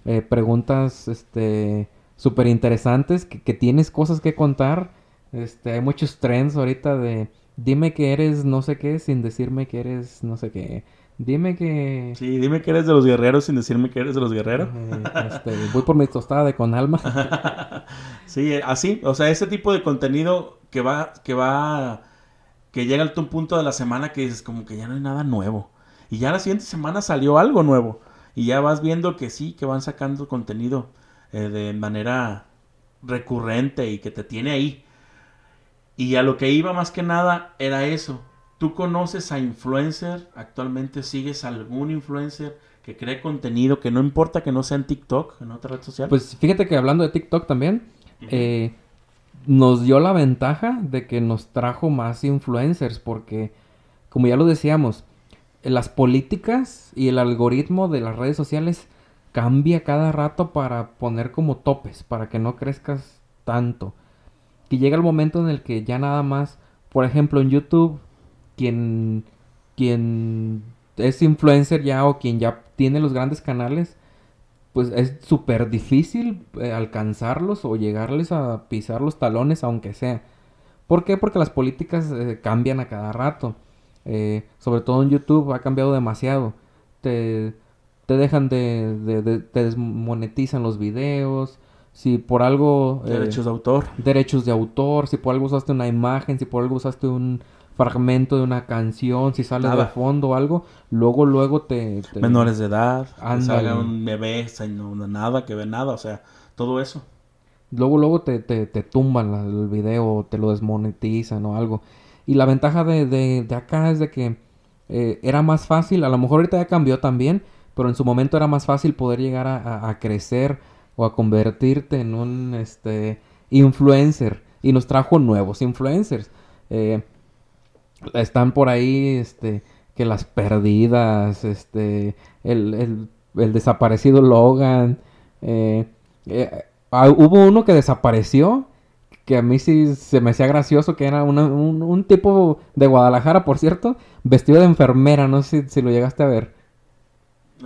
eh, preguntas este súper interesantes, que, que tienes cosas que contar. Este, hay muchos trends ahorita de dime que eres no sé qué sin decirme que eres no sé qué. Dime que... Sí, dime que eres de los guerreros sin decirme que eres de los guerreros. eh, este, voy por mi tostada de con alma. sí, así, o sea, ese tipo de contenido que va, que va, que llega al un punto de la semana que dices como que ya no hay nada nuevo. Y ya la siguiente semana salió algo nuevo. Y ya vas viendo que sí, que van sacando contenido eh, de manera recurrente y que te tiene ahí. Y a lo que iba más que nada era eso. ¿Tú conoces a influencer? ¿Actualmente sigues a algún influencer que cree contenido que no importa que no sea en TikTok, en otra red social? Pues fíjate que hablando de TikTok también, eh, nos dio la ventaja de que nos trajo más influencers porque, como ya lo decíamos, las políticas y el algoritmo de las redes sociales cambia cada rato para poner como topes, para que no crezcas tanto. Y llega el momento en el que ya nada más, por ejemplo, en YouTube, quien, quien es influencer ya o quien ya tiene los grandes canales, pues es súper difícil eh, alcanzarlos o llegarles a pisar los talones, aunque sea. ¿Por qué? Porque las políticas eh, cambian a cada rato. Eh, sobre todo en YouTube ha cambiado demasiado. Te, te dejan de, de, de- te desmonetizan los videos. Si por algo... eh, Derechos de autor. derechos de autor, si por algo usaste una imagen, si por algo usaste un fragmento de una canción, si sale de fondo o algo, luego, luego te... te- Menores de edad. Salga un bebé no- nada, que ve nada. O sea, todo eso. Luego, luego te, te, te tumban el video, te lo desmonetizan o algo. Y la ventaja de, de, de acá es de que eh, era más fácil, a lo mejor ahorita ya cambió también, pero en su momento era más fácil poder llegar a, crecer o a convertirte en un este influencer. Y nos trajo nuevos influencers. Eh, están por ahí, este, que las perdidas, este, el, el, el desaparecido Logan, eh, ah, hubo uno que desapareció, que a mí sí se me hacía gracioso, que era una- un, un tipo de Guadalajara, por cierto, vestido de enfermera, no sé si, si lo llegaste a ver.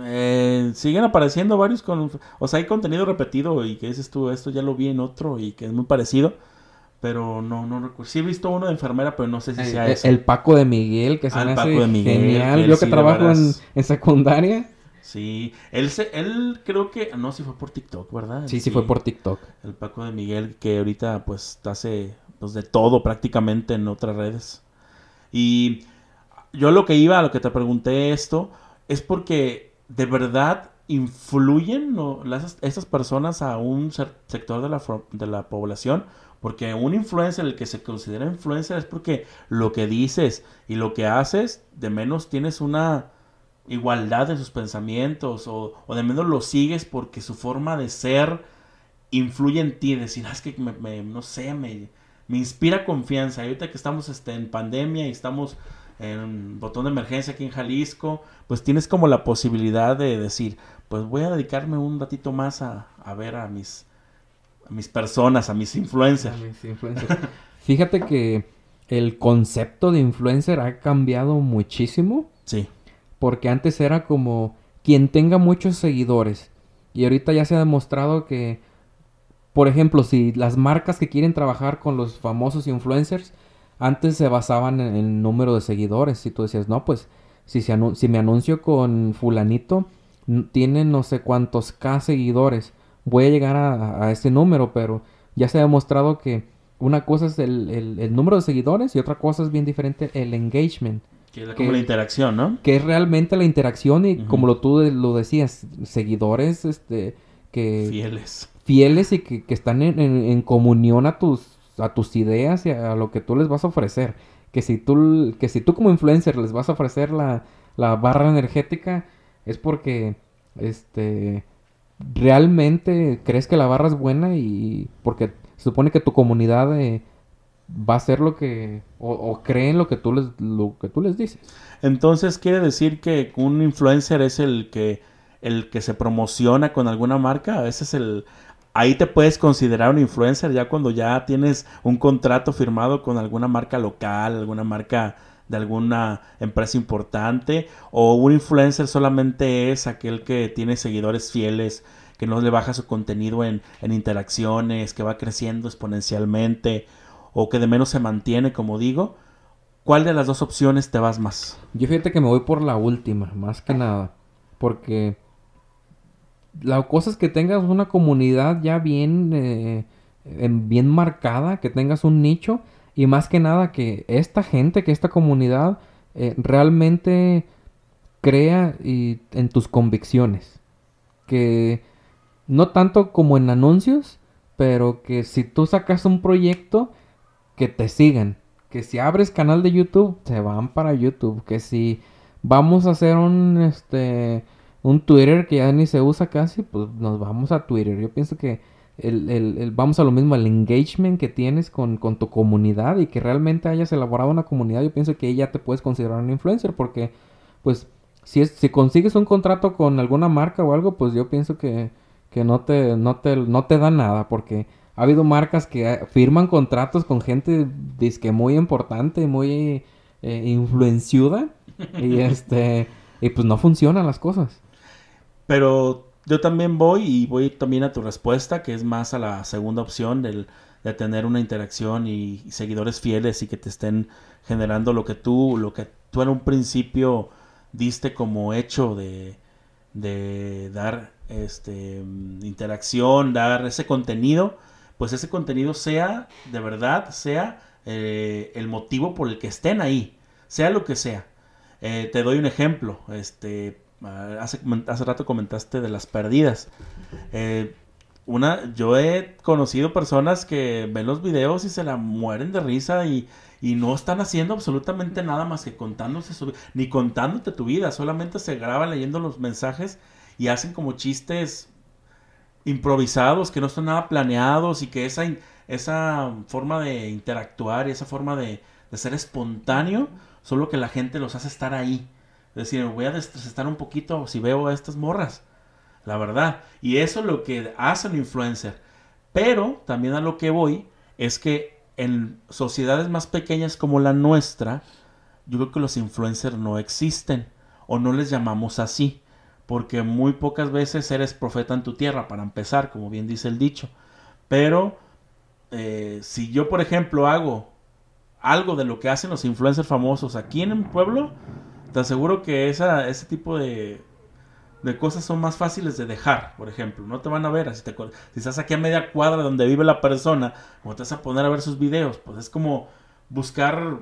Eh, siguen apareciendo varios con... O sea, hay contenido repetido y que dices tú, esto ya lo vi en otro y que es muy parecido. Pero no, no recuerdo. Sí he visto uno de enfermera, pero no sé si sea el, ese. el Paco de Miguel, que se Ah, me hace Paco de Miguel, genial. Yo que sí, trabajo en secundaria. Sí, él, se, él creo que... No, sí fue por TikTok, ¿verdad? Sí, sí, fue por TikTok. El Paco de Miguel, que ahorita pues hace pues, de todo prácticamente en otras redes. Y yo lo que iba, a lo que te pregunté esto, es porque de verdad influyen ¿no? las, estas personas a un sector de la, de la población. Porque un influencer, el que se considera influencer, es porque lo que dices y lo que haces, de menos tienes una igualdad en sus pensamientos o, o de menos lo sigues porque su forma de ser influye en ti, decir, "Ah, es que me, me- no sé, me, me inspira confianza. Y ahorita que estamos este, en pandemia y estamos en botón de emergencia aquí en Jalisco, pues tienes como la posibilidad de decir, pues voy a dedicarme un ratito más a, a ver a mis, a mis personas, a mis influencers. A mis influencers. Fíjate que el concepto de influencer ha cambiado muchísimo. Sí, Porque antes era como quien tenga muchos seguidores. Y ahorita ya se ha demostrado que, por ejemplo, si las marcas que quieren trabajar con los famosos influencers, antes se basaban en el número de seguidores. Si tú decías, no, pues si, se si me anuncio con fulanito, tiene no sé cuántos K seguidores, voy a llegar a, ese número, pero ya se ha demostrado que una cosa es el número de seguidores y otra cosa es bien diferente el engagement que Que- como la interacción, ¿no? que es realmente la interacción y como lo tú lo decías, seguidores este que Fieles. fieles y que, que están en, en- en comunión a tus a tus ideas y a, lo que tú les vas a ofrecer. Que si tú que si tú como influencer les vas a ofrecer la, la barra energética es porque este realmente crees que la barra es buena y porque se supone que tu comunidad eh, va a hacer lo que o, o creen lo que tú les lo que tú les dices. Entonces quiere decir que un influencer es el que el que se promociona con alguna marca, ese es el ahí te puedes considerar un influencer ya cuando ya tienes un contrato firmado con alguna marca local, alguna marca de alguna empresa importante o un influencer solamente es aquel que tiene seguidores fieles que no le baja su contenido en, en interacciones, que va creciendo exponencialmente o que de menos se mantiene, como digo, ¿cuál de las dos opciones te vas más? Yo fíjate que me voy por la última, más que nada. Porque la cosa es que tengas una comunidad ya bien, eh, bien marcada, que tengas un nicho y más que nada que esta gente, que esta comunidad eh, realmente crea y, en tus convicciones. Que no tanto como en anuncios, pero que si tú sacas un proyecto, que te sigan. Que si abres canal de YouTube, se van para YouTube. Que si vamos a hacer un, este, un Twitter que ya ni se usa casi, pues nos vamos a Twitter. Yo pienso que el, el, vamos a lo mismo, el engagement que tienes con, con, tu comunidad y que realmente hayas elaborado una comunidad, yo pienso que ya te puedes considerar un influencer porque, pues, si, es, si consigues un contrato con alguna marca o algo, pues yo pienso que, que no, te, no, te, no te da nada porque ha habido marcas que firman contratos con gente disque muy importante, muy eh, influenciuda y este y pues no funcionan las cosas. Pero yo también voy y voy también a tu respuesta, que es más a la segunda opción del, de tener una interacción y, seguidores fieles y que te estén generando lo que tú, lo que tú en un principio diste como hecho de, de dar este interacción, dar ese contenido, pues ese contenido sea de verdad, sea eh, el motivo por el que estén ahí, sea lo que sea. Eh, te doy un ejemplo, este, Ah, hace, hace rato comentaste de las perdidas. Eh, una, yo he conocido personas que ven los videos y se la mueren de risa y, no están haciendo absolutamente nada más que contándose su ni contándote tu vida, solamente se graban leyendo los mensajes y hacen como chistes improvisados, que no están nada planeados y que esa, esa forma de interactuar y esa forma de, ser espontáneo, solo que la gente los hace estar ahí. Es decir, voy a desestar un poquito si veo a estas morras. La verdad. Y eso es lo que hace un influencer. Pero también a lo que voy es que en sociedades más pequeñas como la nuestra, yo creo que los influencers no existen. O no les llamamos así. Porque muy pocas veces eres profeta en tu tierra, para empezar, como bien dice el dicho. Pero eh, si yo, por ejemplo, hago algo de lo que hacen los influencers famosos aquí en el pueblo, te aseguro que esa, ese tipo de, de cosas son más fáciles de dejar, por ejemplo. No te van a ver, así te, si estás aquí a media cuadra donde vive la persona, como te vas a poner a ver sus videos, pues es como buscar,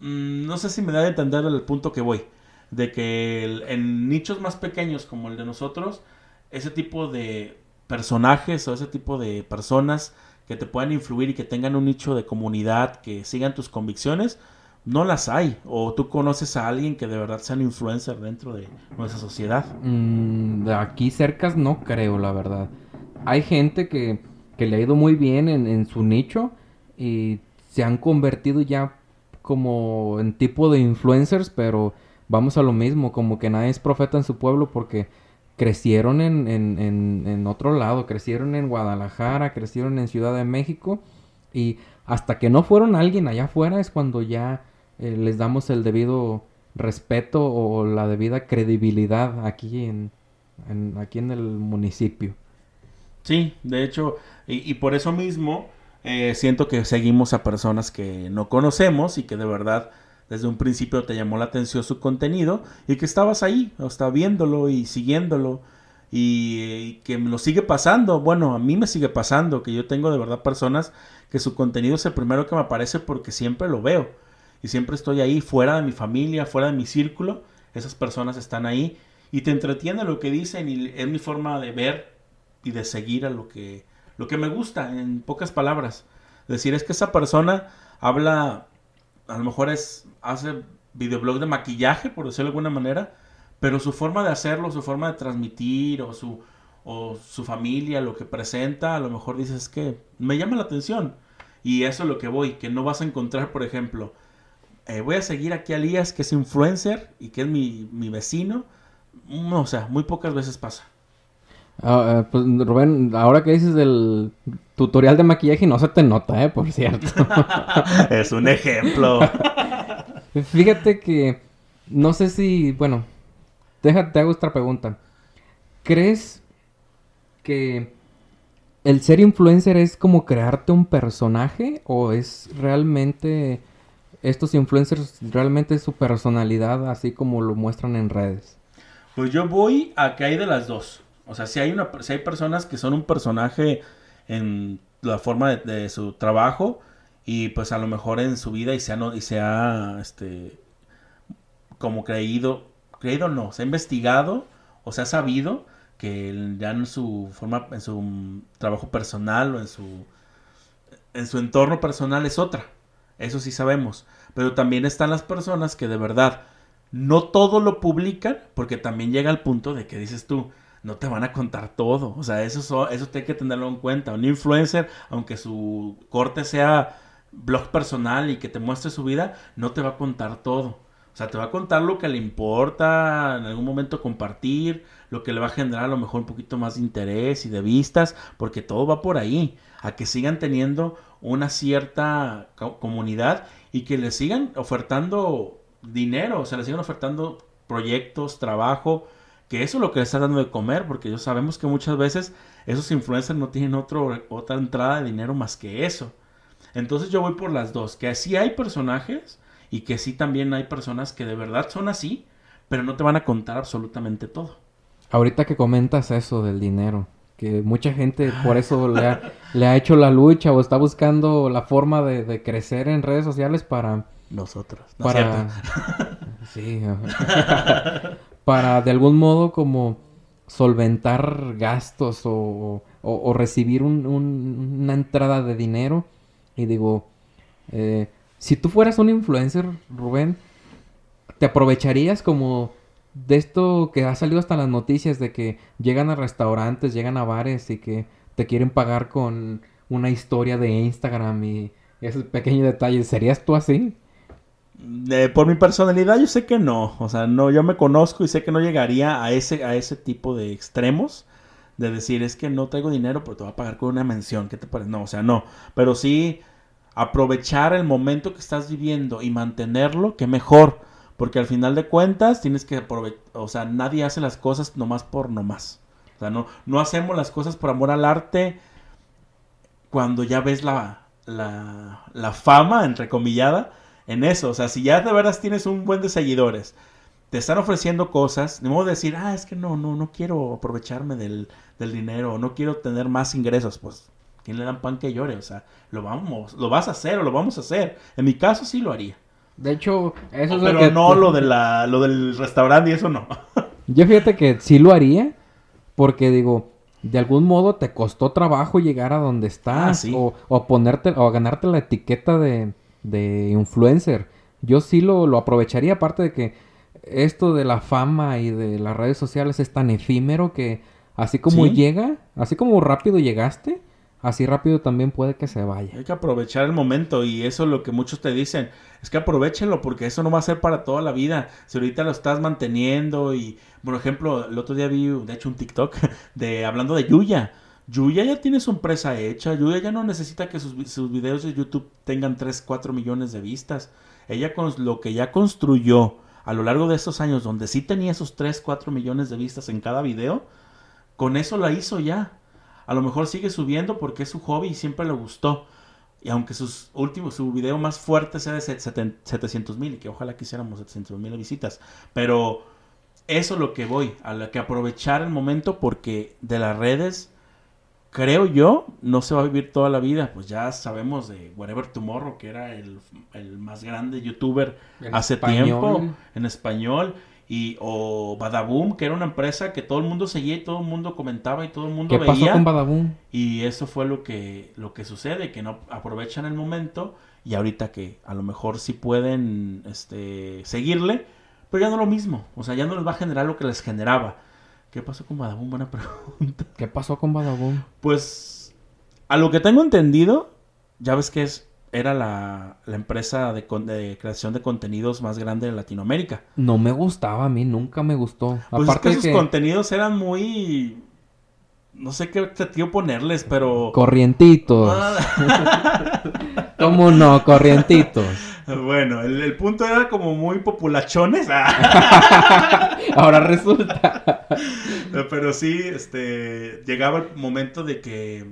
mm, no sé si me da de entender el punto que voy, de que en nichos más pequeños como el de nosotros, ese tipo de personajes o ese tipo de personas que te puedan influir y que tengan un nicho de comunidad, que sigan tus convicciones, no las hay. O tú conoces a alguien que de verdad sea un influencer dentro de nuestra sociedad. Mm, de aquí cercas no creo, la verdad. Hay gente que, que le ha ido muy bien en, en, su nicho y se han convertido ya como en tipo de influencers, pero vamos a lo mismo, como que nadie es profeta en su pueblo porque crecieron en, en, en, otro lado, crecieron en Guadalajara, crecieron en Ciudad de México y hasta que no fueron alguien allá afuera es cuando ya eh, les damos el debido respeto o la debida credibilidad aquí en, aquí en el municipio. Sí, de hecho, y, por eso mismo eh, siento que seguimos a personas que no conocemos y que de verdad desde un principio te llamó la atención su contenido y que estabas ahí, está viéndolo y siguiéndolo y, y, que me lo sigue pasando. Bueno, a mí me sigue pasando que yo tengo de verdad personas que su contenido es el primero que me aparece porque siempre lo veo y siempre estoy ahí fuera de mi familia, fuera de mi círculo, esas personas están ahí y te entretiene lo que dicen y es mi forma de ver y de seguir a lo que, lo que me gusta, en pocas palabras. Decir, es que esa persona habla, a lo mejor es, hace videoblog de maquillaje, por decirlo de alguna manera, pero su forma de hacerlo, su forma de transmitir o su, o su familia, lo que presenta, a lo mejor dices que me llama la atención. Y eso es lo que voy, que no vas a encontrar, por ejemplo, eh, voy a seguir aquí a Elías, que es influencer y que es mi, mi vecino. No, mm, o sea, muy pocas veces pasa. Ah, eh, pues Rubén, ahora que dices del tutorial de maquillaje, no se te nota, ¿eh? Por cierto. es un ejemplo. Fíjate que no sé si, bueno, déjate, te hago otra pregunta. ¿Crees que el ser influencer es como crearte un personaje o es realmente estos influencers realmente su personalidad así como lo muestran en redes? Pues yo voy a que hay de las dos. O sea, si hay una si hay personas que son un personaje en la forma de, su trabajo y pues a lo mejor en su vida y se ha, y se ha este como creído, creído no, se ha investigado o se ha sabido que ya en su forma, en su trabajo personal o en su en su entorno personal es otra. Eso sí sabemos. Pero también están las personas que de verdad no todo lo publican porque también llega al punto de que dices tú, no te van a contar todo. O sea, eso, so- eso hay que tenerlo en cuenta. Un influencer, aunque su corte sea blog personal y que te muestre su vida, no te va a contar todo. O sea, te va a contar lo que le importa en algún momento compartir, lo que le va a generar a lo mejor un poquito más de interés y de vistas, porque todo va por ahí, a que sigan teniendo una cierta co- comunidad y que le sigan ofertando dinero, o sea, le sigan ofertando proyectos, trabajo, que eso es lo que le está dando de comer, porque ya sabemos que muchas veces esos influencers no tienen otro, otra entrada de dinero más que eso. Entonces yo voy por las dos, que sí hay personajes y que sí también hay personas que de verdad son así, pero no te van a contar absolutamente todo. Ahorita que comentas eso del dinero, que mucha gente por eso le ha, le ha hecho la lucha o está buscando la forma de, de crecer en redes sociales para... Nosotros. ¿no es para... cierto? Sí. para de algún modo como solventar gastos o, o- recibir un- un- una entrada de dinero. Y digo, eh, si tú fueras un influencer, Rubén, ¿te aprovecharías como de esto que ha salido hasta las noticias de que llegan a restaurantes, llegan a bares y que te quieren pagar con una historia de Instagram y ese pequeño detalle? ¿Serías tú así? Eh, por mi personalidad yo sé que no, o sea, no, yo me conozco y sé que no llegaría a ese, a ese tipo de extremos de decir es que no traigo dinero pero te voy a pagar con una mención, ¿qué te parece? No, o sea, no, pero sí aprovechar el momento que estás viviendo y mantenerlo, que mejor, porque al final de cuentas tienes que aprovechar, o sea, nadie hace las cosas nomás por nomás, o sea, no, no hacemos las cosas por amor al arte cuando ya ves la, la, la fama, entrecomillada, en eso. O sea, si ya de veras tienes un buen de seguidores, te están ofreciendo cosas, de modo de decir, ah, es que no, no, no quiero aprovecharme del, del dinero, no quiero tener más ingresos, pues, ¿quién le dan pan que llore? O sea, lo vamos, lo vas a hacer o lo vamos a hacer. En mi caso sí lo haría. De hecho, eso es lo Pero que... no lo, de la, lo del restaurante y eso no. Yo fíjate que sí lo haría, porque digo, de algún modo te costó trabajo llegar a donde estás, Ah, sí. o, o ponerte, o ganarte la etiqueta de, de influencer. Yo sí lo, lo aprovecharía, aparte de que esto de la fama y de las redes sociales es tan efímero que así como Sí. llega, así como rápido llegaste, así rápido también puede que se vaya. Hay que aprovechar el momento y eso es lo que muchos te dicen. Es que aprovechenlo porque eso no va a ser para toda la vida. Si ahorita lo estás manteniendo y, por ejemplo, el otro día vi, de hecho, un TikTok de hablando de Yuya. Yuya ya tiene su empresa hecha. Yuya ya no necesita que sus, sus videos de YouTube tengan 3, 4 millones de vistas. Ella con lo que ya construyó a lo largo de estos años, donde sí tenía esos 3, 4 millones de vistas en cada video, con eso la hizo ya. A lo mejor sigue subiendo porque es su hobby y siempre le gustó. Y aunque sus últimos, su video más fuerte sea de 700 mil, y que ojalá quisiéramos 700 mil visitas. Pero eso es lo que voy, a la que aprovechar el momento porque de las redes, creo yo, no se va a vivir toda la vida. Pues ya sabemos de Whatever Tomorrow, que era el, el más grande youtuber En hace español. tiempo en español. Y, o Badaboom, que era una empresa que todo el mundo seguía y todo el mundo comentaba y todo el mundo ¿Qué veía. pasó con Badaboom? Y eso fue lo que, lo que sucede, que no aprovechan el momento y ahorita que a lo mejor sí pueden este, seguirle, pero ya no lo mismo, o sea, ya no les va a generar lo que les generaba. ¿Qué pasó con Badabun? Buena pregunta. ¿Qué pasó con Badaboom? Pues, a lo que tengo entendido, ya ves que es, era la, la empresa de, con- de creación de contenidos más grande de Latinoamérica. No me gustaba a mí, nunca me gustó. Pues Aparte es que sus contenidos eran muy... No sé qué adjetivo ponerles, pero... Corrientitos. Ah. ¿Cómo no? Corrientitos. Bueno, el, el punto era como muy populachones. Ah. Ahora resulta. Pero sí, este, llegaba el momento de que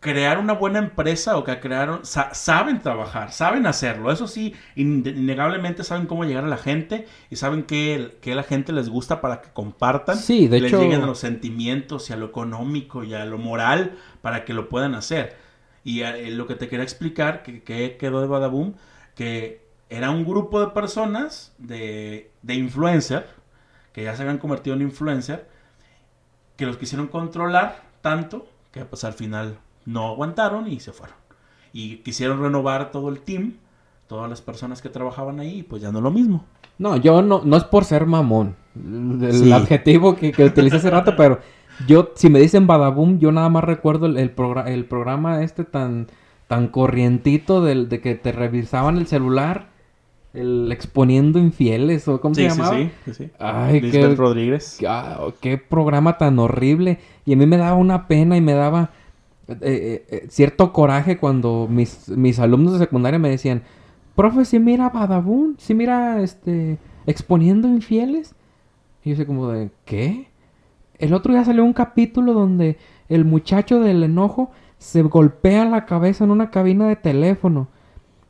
crear una buena empresa o que crearon, saben trabajar, saben hacerlo. Eso sí, innegablemente saben cómo llegar a la gente y saben que, que la gente les gusta para que compartan. Sí, de les hecho. lleguen a los sentimientos y a lo económico y a lo moral para que lo puedan hacer. Y eh, lo que te quería explicar, que, que quedó de Badaboom, que era un grupo de personas, de, de influencer, que ya se habían convertido en influencer, que los quisieron controlar tanto que pues al final no aguantaron y se fueron. Y quisieron renovar todo el team, todas las personas que trabajaban ahí, pues ya no lo mismo. No, yo no, no es por ser mamón, el adjetivo que, que utilicé hace rato, pero yo, si me dicen Badaboom, yo nada más recuerdo el, el, el programa este tan, tan corrientito del, de que te revisaban el celular, el exponiendo infieles, o cómo se llamaba. Sí, sí, sí. Ay, qué, Rodríguez. Ah, qué programa tan horrible. Y a mí me daba una pena y me daba eh, eh, eh, cierto coraje cuando mis, mis alumnos de secundaria me decían, profe, si mira Badaboom, si mira este exponiendo infieles. Y yo sé como de, ¿qué? El otro día salió un capítulo donde el muchacho del enojo se golpea la cabeza en una cabina de teléfono.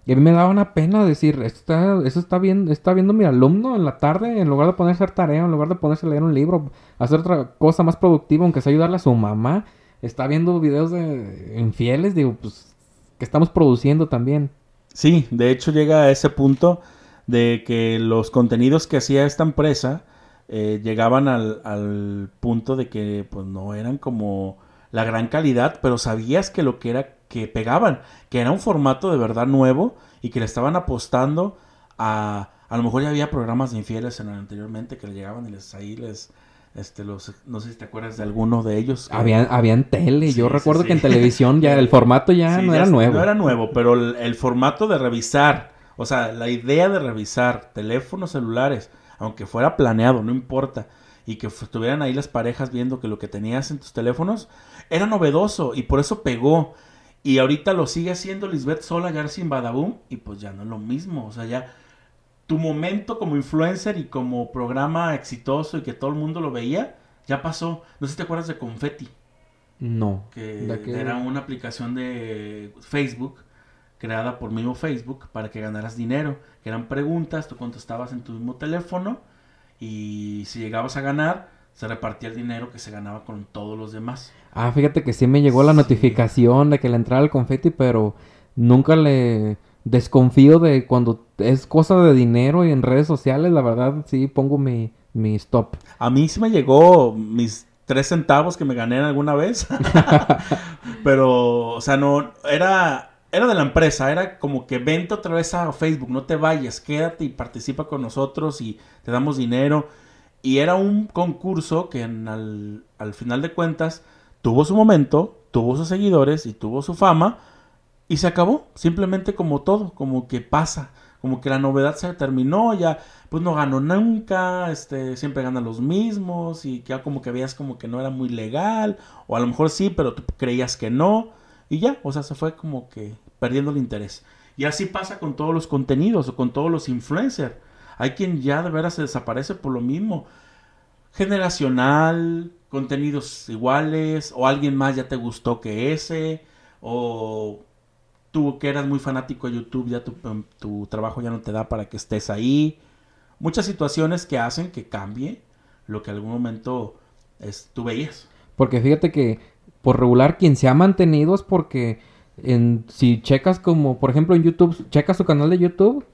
Y a mí me daba una pena decir, está, eso está, bien, está viendo mi alumno en la tarde, en lugar de ponerse a hacer tarea, en lugar de ponerse a leer un libro, hacer otra cosa más productiva, aunque sea ayudarle a su mamá, está viendo videos de infieles, digo, pues, que estamos produciendo también. Sí, de hecho llega a ese punto de que los contenidos que hacía esta empresa eh, llegaban al, al, punto de que pues no eran como la gran calidad, pero sabías que lo que era que pegaban, que era un formato de verdad nuevo y que le estaban apostando a a lo mejor ya había programas de infieles en anteriormente que le llegaban y les ahí les este los no sé si te acuerdas de alguno de ellos habían habían tele yo recuerdo que en televisión ya el formato ya no era nuevo no era nuevo pero el, el, formato de revisar o sea la idea de revisar teléfonos celulares aunque fuera planeado no importa y que estuvieran ahí las parejas viendo que lo que tenías en tus teléfonos era novedoso y por eso pegó y ahorita lo sigue haciendo Lisbeth sola ya sin Badaboom y pues ya no es lo mismo o sea ya tu momento como influencer y como programa exitoso y que todo el mundo lo veía, ya pasó. No sé si te acuerdas de Confetti. No. Que era una aplicación de Facebook creada por mismo Facebook para que ganaras dinero. Que eran preguntas, tú contestabas en tu mismo teléfono y si llegabas a ganar, se repartía el dinero que se ganaba con todos los demás. Ah, fíjate que sí me llegó la notificación de que le entraba el confeti, pero nunca le desconfío de cuando es cosa de dinero y en redes sociales, la verdad sí pongo mi, mi stop. A mí sí me llegó mis tres centavos que me gané alguna vez. Pero, o sea, no, era, era de la empresa, era como que vente otra vez a Facebook, no te vayas, quédate y participa con nosotros y te damos dinero. Y era un concurso que al, al final de cuentas tuvo su momento, tuvo sus seguidores y tuvo su fama y se acabó, simplemente como todo, como que pasa, como que la novedad se terminó, ya pues no ganó nunca, este, siempre ganan los mismos y ya como que veías como que no era muy legal, o a lo mejor sí, pero creías que no, y ya, o sea, se fue como que perdiendo el interés. Y así pasa con todos los contenidos o con todos los influencers. Hay quien ya de veras se desaparece por lo mismo. Generacional, contenidos iguales, o alguien más ya te gustó que ese, o tú que eras muy fanático de YouTube, ya em, tu, trabajo ya no te da para que estés ahí. Muchas situaciones que hacen que cambie lo que algún momento es, tú veías. Porque fíjate que por regular quien se ha mantenido es porque en, si checas como, por ejemplo en YouTube, checas su canal de YouTube,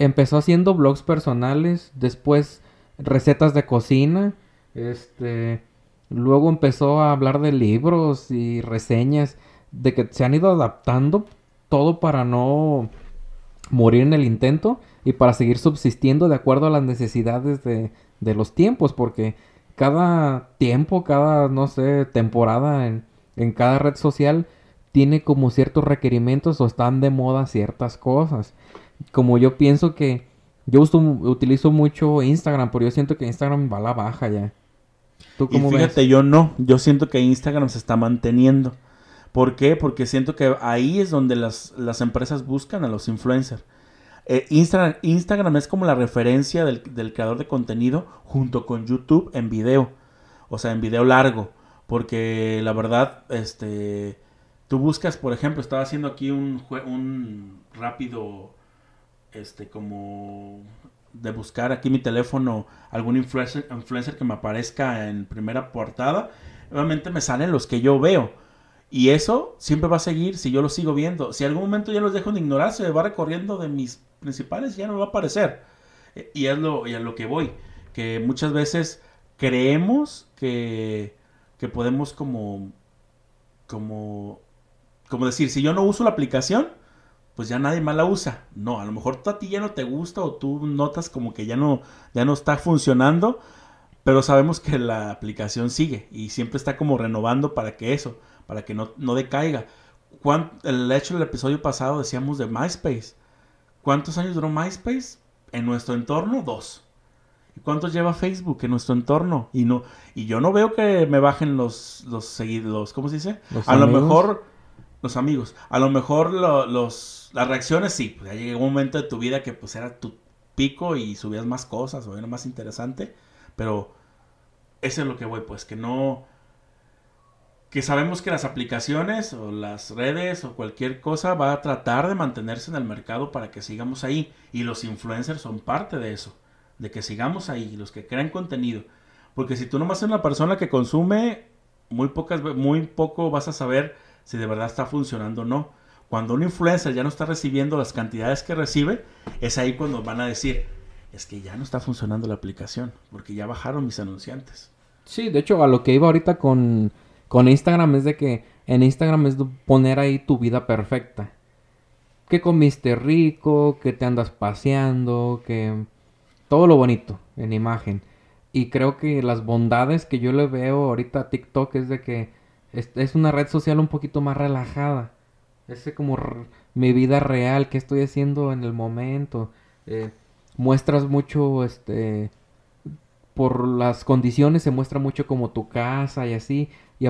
empezó haciendo blogs personales, después recetas de cocina, este, luego empezó a hablar de libros y reseñas, de que se han ido adaptando todo para no morir en el intento y para seguir subsistiendo de acuerdo a las necesidades de, de los tiempos, porque cada tiempo, cada, no sé, temporada en, en cada red social tiene como ciertos requerimientos o están de moda ciertas cosas. Como yo pienso que yo uso, utilizo mucho Instagram, pero yo siento que Instagram va a la baja ya. ¿Tú cómo y fíjate, yo no. Yo siento que Instagram se está manteniendo. ¿Por qué? Porque siento que ahí es donde las, las empresas buscan a los influencers. eh, Instagram, Instagram es como la referencia del, del creador de contenido junto con YouTube en video. O sea, en video largo. Porque la verdad, este, tú buscas, por ejemplo, estaba haciendo aquí un, un rápido, este, como de buscar aquí mi teléfono algún influencer, que me aparezca en primera portada. Obviamente me salen los que yo veo. Y eso siempre va a seguir si yo lo sigo viendo. Si algún momento ya los dejo de ignorar, se va recorriendo de mis principales ya no va a aparecer. Eh, Y es lo, y lo que voy. Que muchas veces creemos que, que podemos como, como, como decir, si yo no uso la aplicación, pues ya nadie más la usa. No, a lo mejor tú a ti ya no te gusta o tú notas como que ya no, ya no está funcionando, pero sabemos que la aplicación sigue y siempre está como renovando para que eso, para que no, no decaiga. ¿Cuán- el hecho del episodio pasado decíamos de MySpace. ¿Cuántos años duró MySpace? En nuestro entorno, dos. ¿Y cuántos lleva Facebook en nuestro entorno? Y no, y yo no veo que me bajen los, los seguidores, ¿cómo se dice? Los a lo mejor, los amigos, a lo mejor lo- los, las reacciones sí, pues ya llegó un momento de tu vida que pues era tu pico y subías más cosas o era más interesante, pero eso es lo que voy, pues que no, que sabemos que las aplicaciones o las redes o cualquier cosa va a tratar de mantenerse en el mercado para que sigamos ahí y los influencers son parte de eso, de que sigamos ahí, los que crean contenido, porque si tú nomás eres una persona que consume, muy pocas, muy poco vas a saber si de verdad está funcionando o no. Cuando un influencer ya no está recibiendo las cantidades que recibe, es ahí cuando van a decir, es que ya no está funcionando la aplicación, porque ya bajaron mis anunciantes. Sí, de hecho, a lo que iba ahorita con, con Instagram es de que en Instagram es poner ahí tu vida perfecta. Que comiste rico, que te andas paseando, que todo lo bonito en imagen. Y creo que las bondades que yo le veo ahorita a TikTok es de que es una red social un poquito más relajada. Es como mi vida real, qué estoy haciendo en el momento. Eh, muestras mucho, este, por las condiciones se muestra mucho como tu casa y así. Y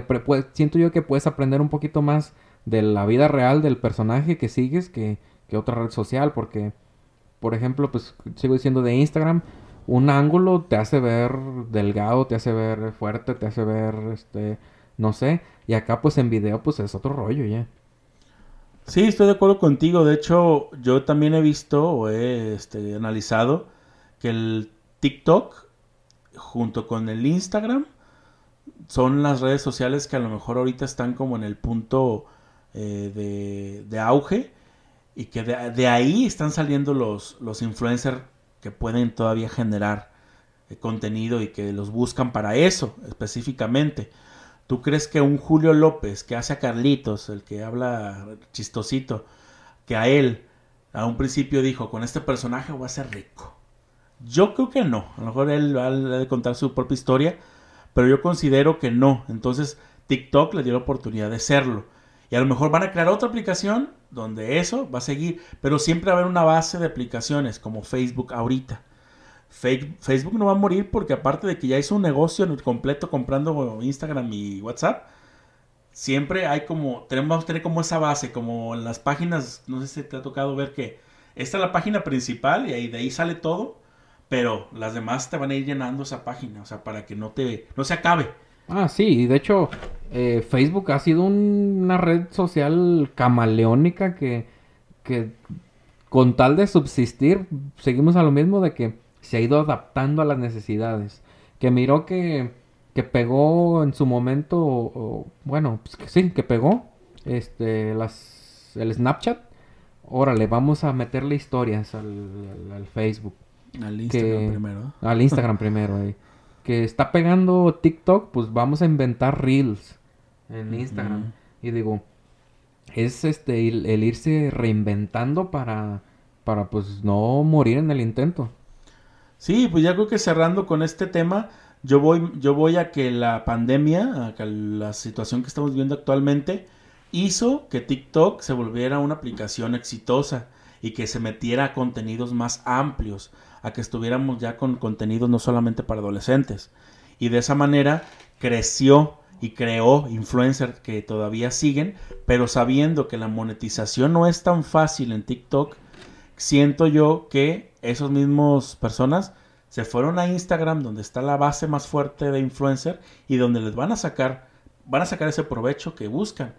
siento yo que puedes aprender un poquito más de la vida real del personaje que sigues que, que otra red social. Porque, por ejemplo, pues sigo diciendo de Instagram, un ángulo te hace ver delgado, te hace ver fuerte, te hace ver, este, no sé. Y acá pues en video pues es otro rollo ya. Sí, estoy de acuerdo contigo. De hecho, yo también he visto o he este, analizado que el TikTok junto con el Instagram son las redes sociales que a lo mejor ahorita están como en el punto eh, de, auge y que de, de ahí están saliendo los, los influencers que pueden todavía generar eh, contenido y que los buscan para eso específicamente. ¿Tú crees que un Julio López que hace a Carlitos, el que habla chistosito, que a él a un principio dijo, con este personaje voy a ser rico? Yo creo que no. A lo mejor él va a contar su propia historia, pero yo considero que no. Entonces TikTok le dio la oportunidad de serlo. Y a lo mejor van a crear otra aplicación donde eso va a seguir, pero siempre va a haber una base de aplicaciones como Facebook ahorita. Facebook no va a morir porque aparte de que ya hizo un negocio en el completo comprando Instagram y WhatsApp, siempre hay como, tenemos, vamos a tener como esa base, como en las páginas, no sé si te ha tocado ver que esta es la página principal y ahí de ahí sale todo, pero las demás te van a ir llenando esa página, o sea, para que no te, no se acabe. Ah, sí, de hecho, eh, Facebook ha sido un- una red social camaleónica que con tal de subsistir, seguimos a lo mismo de que se ha ido adaptando a las necesidades. Que miró que, que pegó en su momento, o- o- bueno, pues que sí, que pegó este, las, el Snapchat. Órale, vamos a meterle historias al, al- al Facebook. Al Instagram Que- primero. Al Instagram primero, ahí. Que está pegando TikTok, pues vamos a inventar Reels en Instagram. Y digo, es este el, el irse reinventando para, para pues no morir en el intento. Sí, pues ya creo que cerrando con este tema, yo voy, yo voy a que la pandemia, a que la situación que estamos viviendo actualmente, hizo que TikTok se volviera una aplicación exitosa y que se metiera a contenidos más amplios, a que estuviéramos ya con contenidos no solamente para adolescentes. Y de esa manera creció y creó influencers que todavía siguen, pero sabiendo que la monetización no es tan fácil en TikTok, siento yo que esos mismos personas se fueron a Instagram, donde está la base más fuerte de influencer y donde les van a sacar, van a sacar ese provecho que buscan.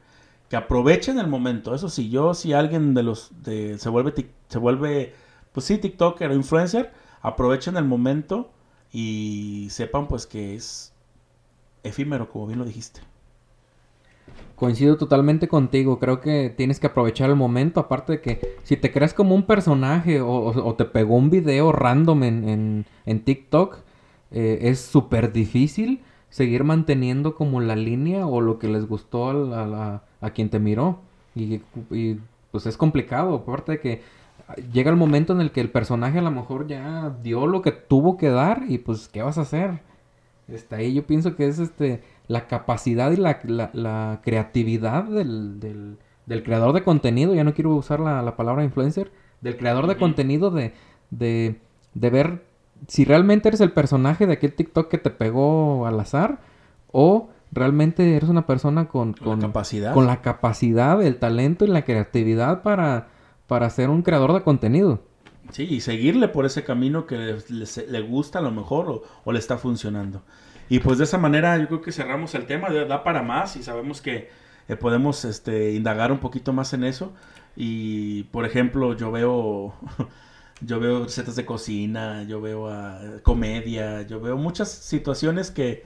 Que aprovechen el momento. Eso sí, yo, si alguien de los de, se vuelve, se vuelve, pues sí, TikToker o influencer, aprovechen el momento y sepan pues que es efímero, como bien lo dijiste. Coincido totalmente contigo, creo que tienes que aprovechar el momento, aparte de que si te creas como un personaje o, te pegó un video random en, en, TikTok, eh, es súper difícil seguir manteniendo como la línea o lo que les gustó a, a, quien te miró. Y, y, pues es complicado, aparte de que llega el momento en el que el personaje a lo mejor ya dio lo que tuvo que dar y pues ¿qué vas a hacer? Está ahí yo pienso que es este la capacidad y la, creatividad del, creador de contenido, ya no quiero usar la, palabra influencer, del creador de contenido de, de, ver si realmente eres el personaje de aquel TikTok que te pegó al azar o realmente eres una persona con, con, la capacidad. con la capacidad, el talento y la creatividad para, para ser un creador de contenido. Sí, y seguirle por ese camino que le, gusta a lo mejor o le está funcionando. Y pues de esa manera yo creo que cerramos el tema, da para más y sabemos que eh, podemos este, indagar un poquito más en eso. Y por ejemplo, yo veo, yo veo recetas de cocina, yo veo ah, comedia, yo veo muchas situaciones que,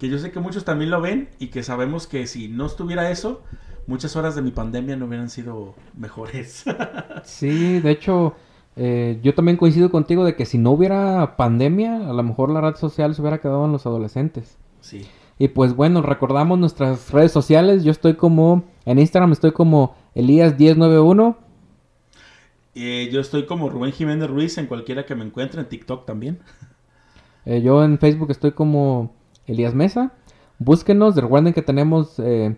que yo sé que muchos también lo ven y que sabemos que si no estuviera eso, muchas horas de mi pandemia no hubieran sido mejores. sí, de hecho, eh, yo también coincido contigo de que si no hubiera pandemia, a lo mejor la red social se hubiera quedado en los adolescentes. Sí. Y pues bueno, recordamos nuestras redes sociales. Yo estoy como, en Instagram estoy como Elías1091. Eh, yo estoy como Rubén Jiménez Ruiz en cualquiera que me encuentre, en TikTok también. Eh, yo en Facebook estoy como Elías Mesa. Búsquenos, recuerden que tenemos eh,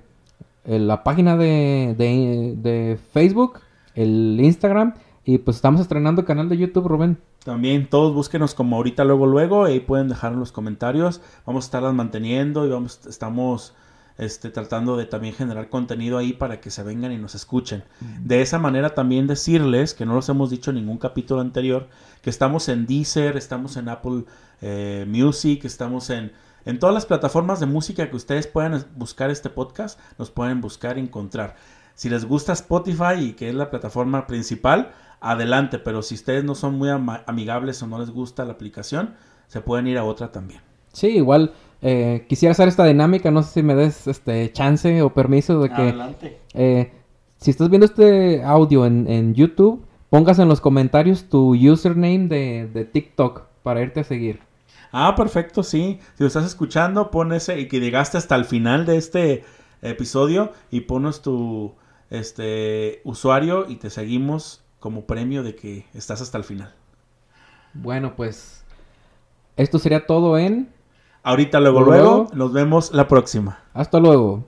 la página de, de Facebook, el Instagram y pues estamos estrenando canal de YouTube, Rubén. También todos búsquenos como ahorita, luego, luego. Ahí pueden dejar en los comentarios. Vamos a estarlas manteniendo y vamos, estamos este, tratando de también generar contenido ahí para que se vengan y nos escuchen. De esa manera también decirles, que no los hemos dicho en ningún capítulo anterior, que estamos en Deezer, estamos en Apple eh, Music, estamos en, en todas las plataformas de música que ustedes puedan buscar este podcast, nos pueden buscar y encontrar. Si les gusta Spotify y que es la plataforma principal, adelante, pero si ustedes no son muy amigables o no les gusta la aplicación, se pueden ir a otra también. Sí, igual eh, quisiera hacer esta dinámica, no sé si me des este chance o permiso de que... Adelante. Eh, si estás viendo este audio en, YouTube, pongas en los comentarios tu username de, de, TikTok para irte a seguir. Ah, perfecto, sí. Si lo estás escuchando, pon ese y que llegaste hasta el final de este episodio y ponos tu este usuario y te seguimos como premio de que estás hasta el final. Bueno, pues esto sería todo en... Ahorita luego, luego, luego nos vemos la próxima. Hasta luego.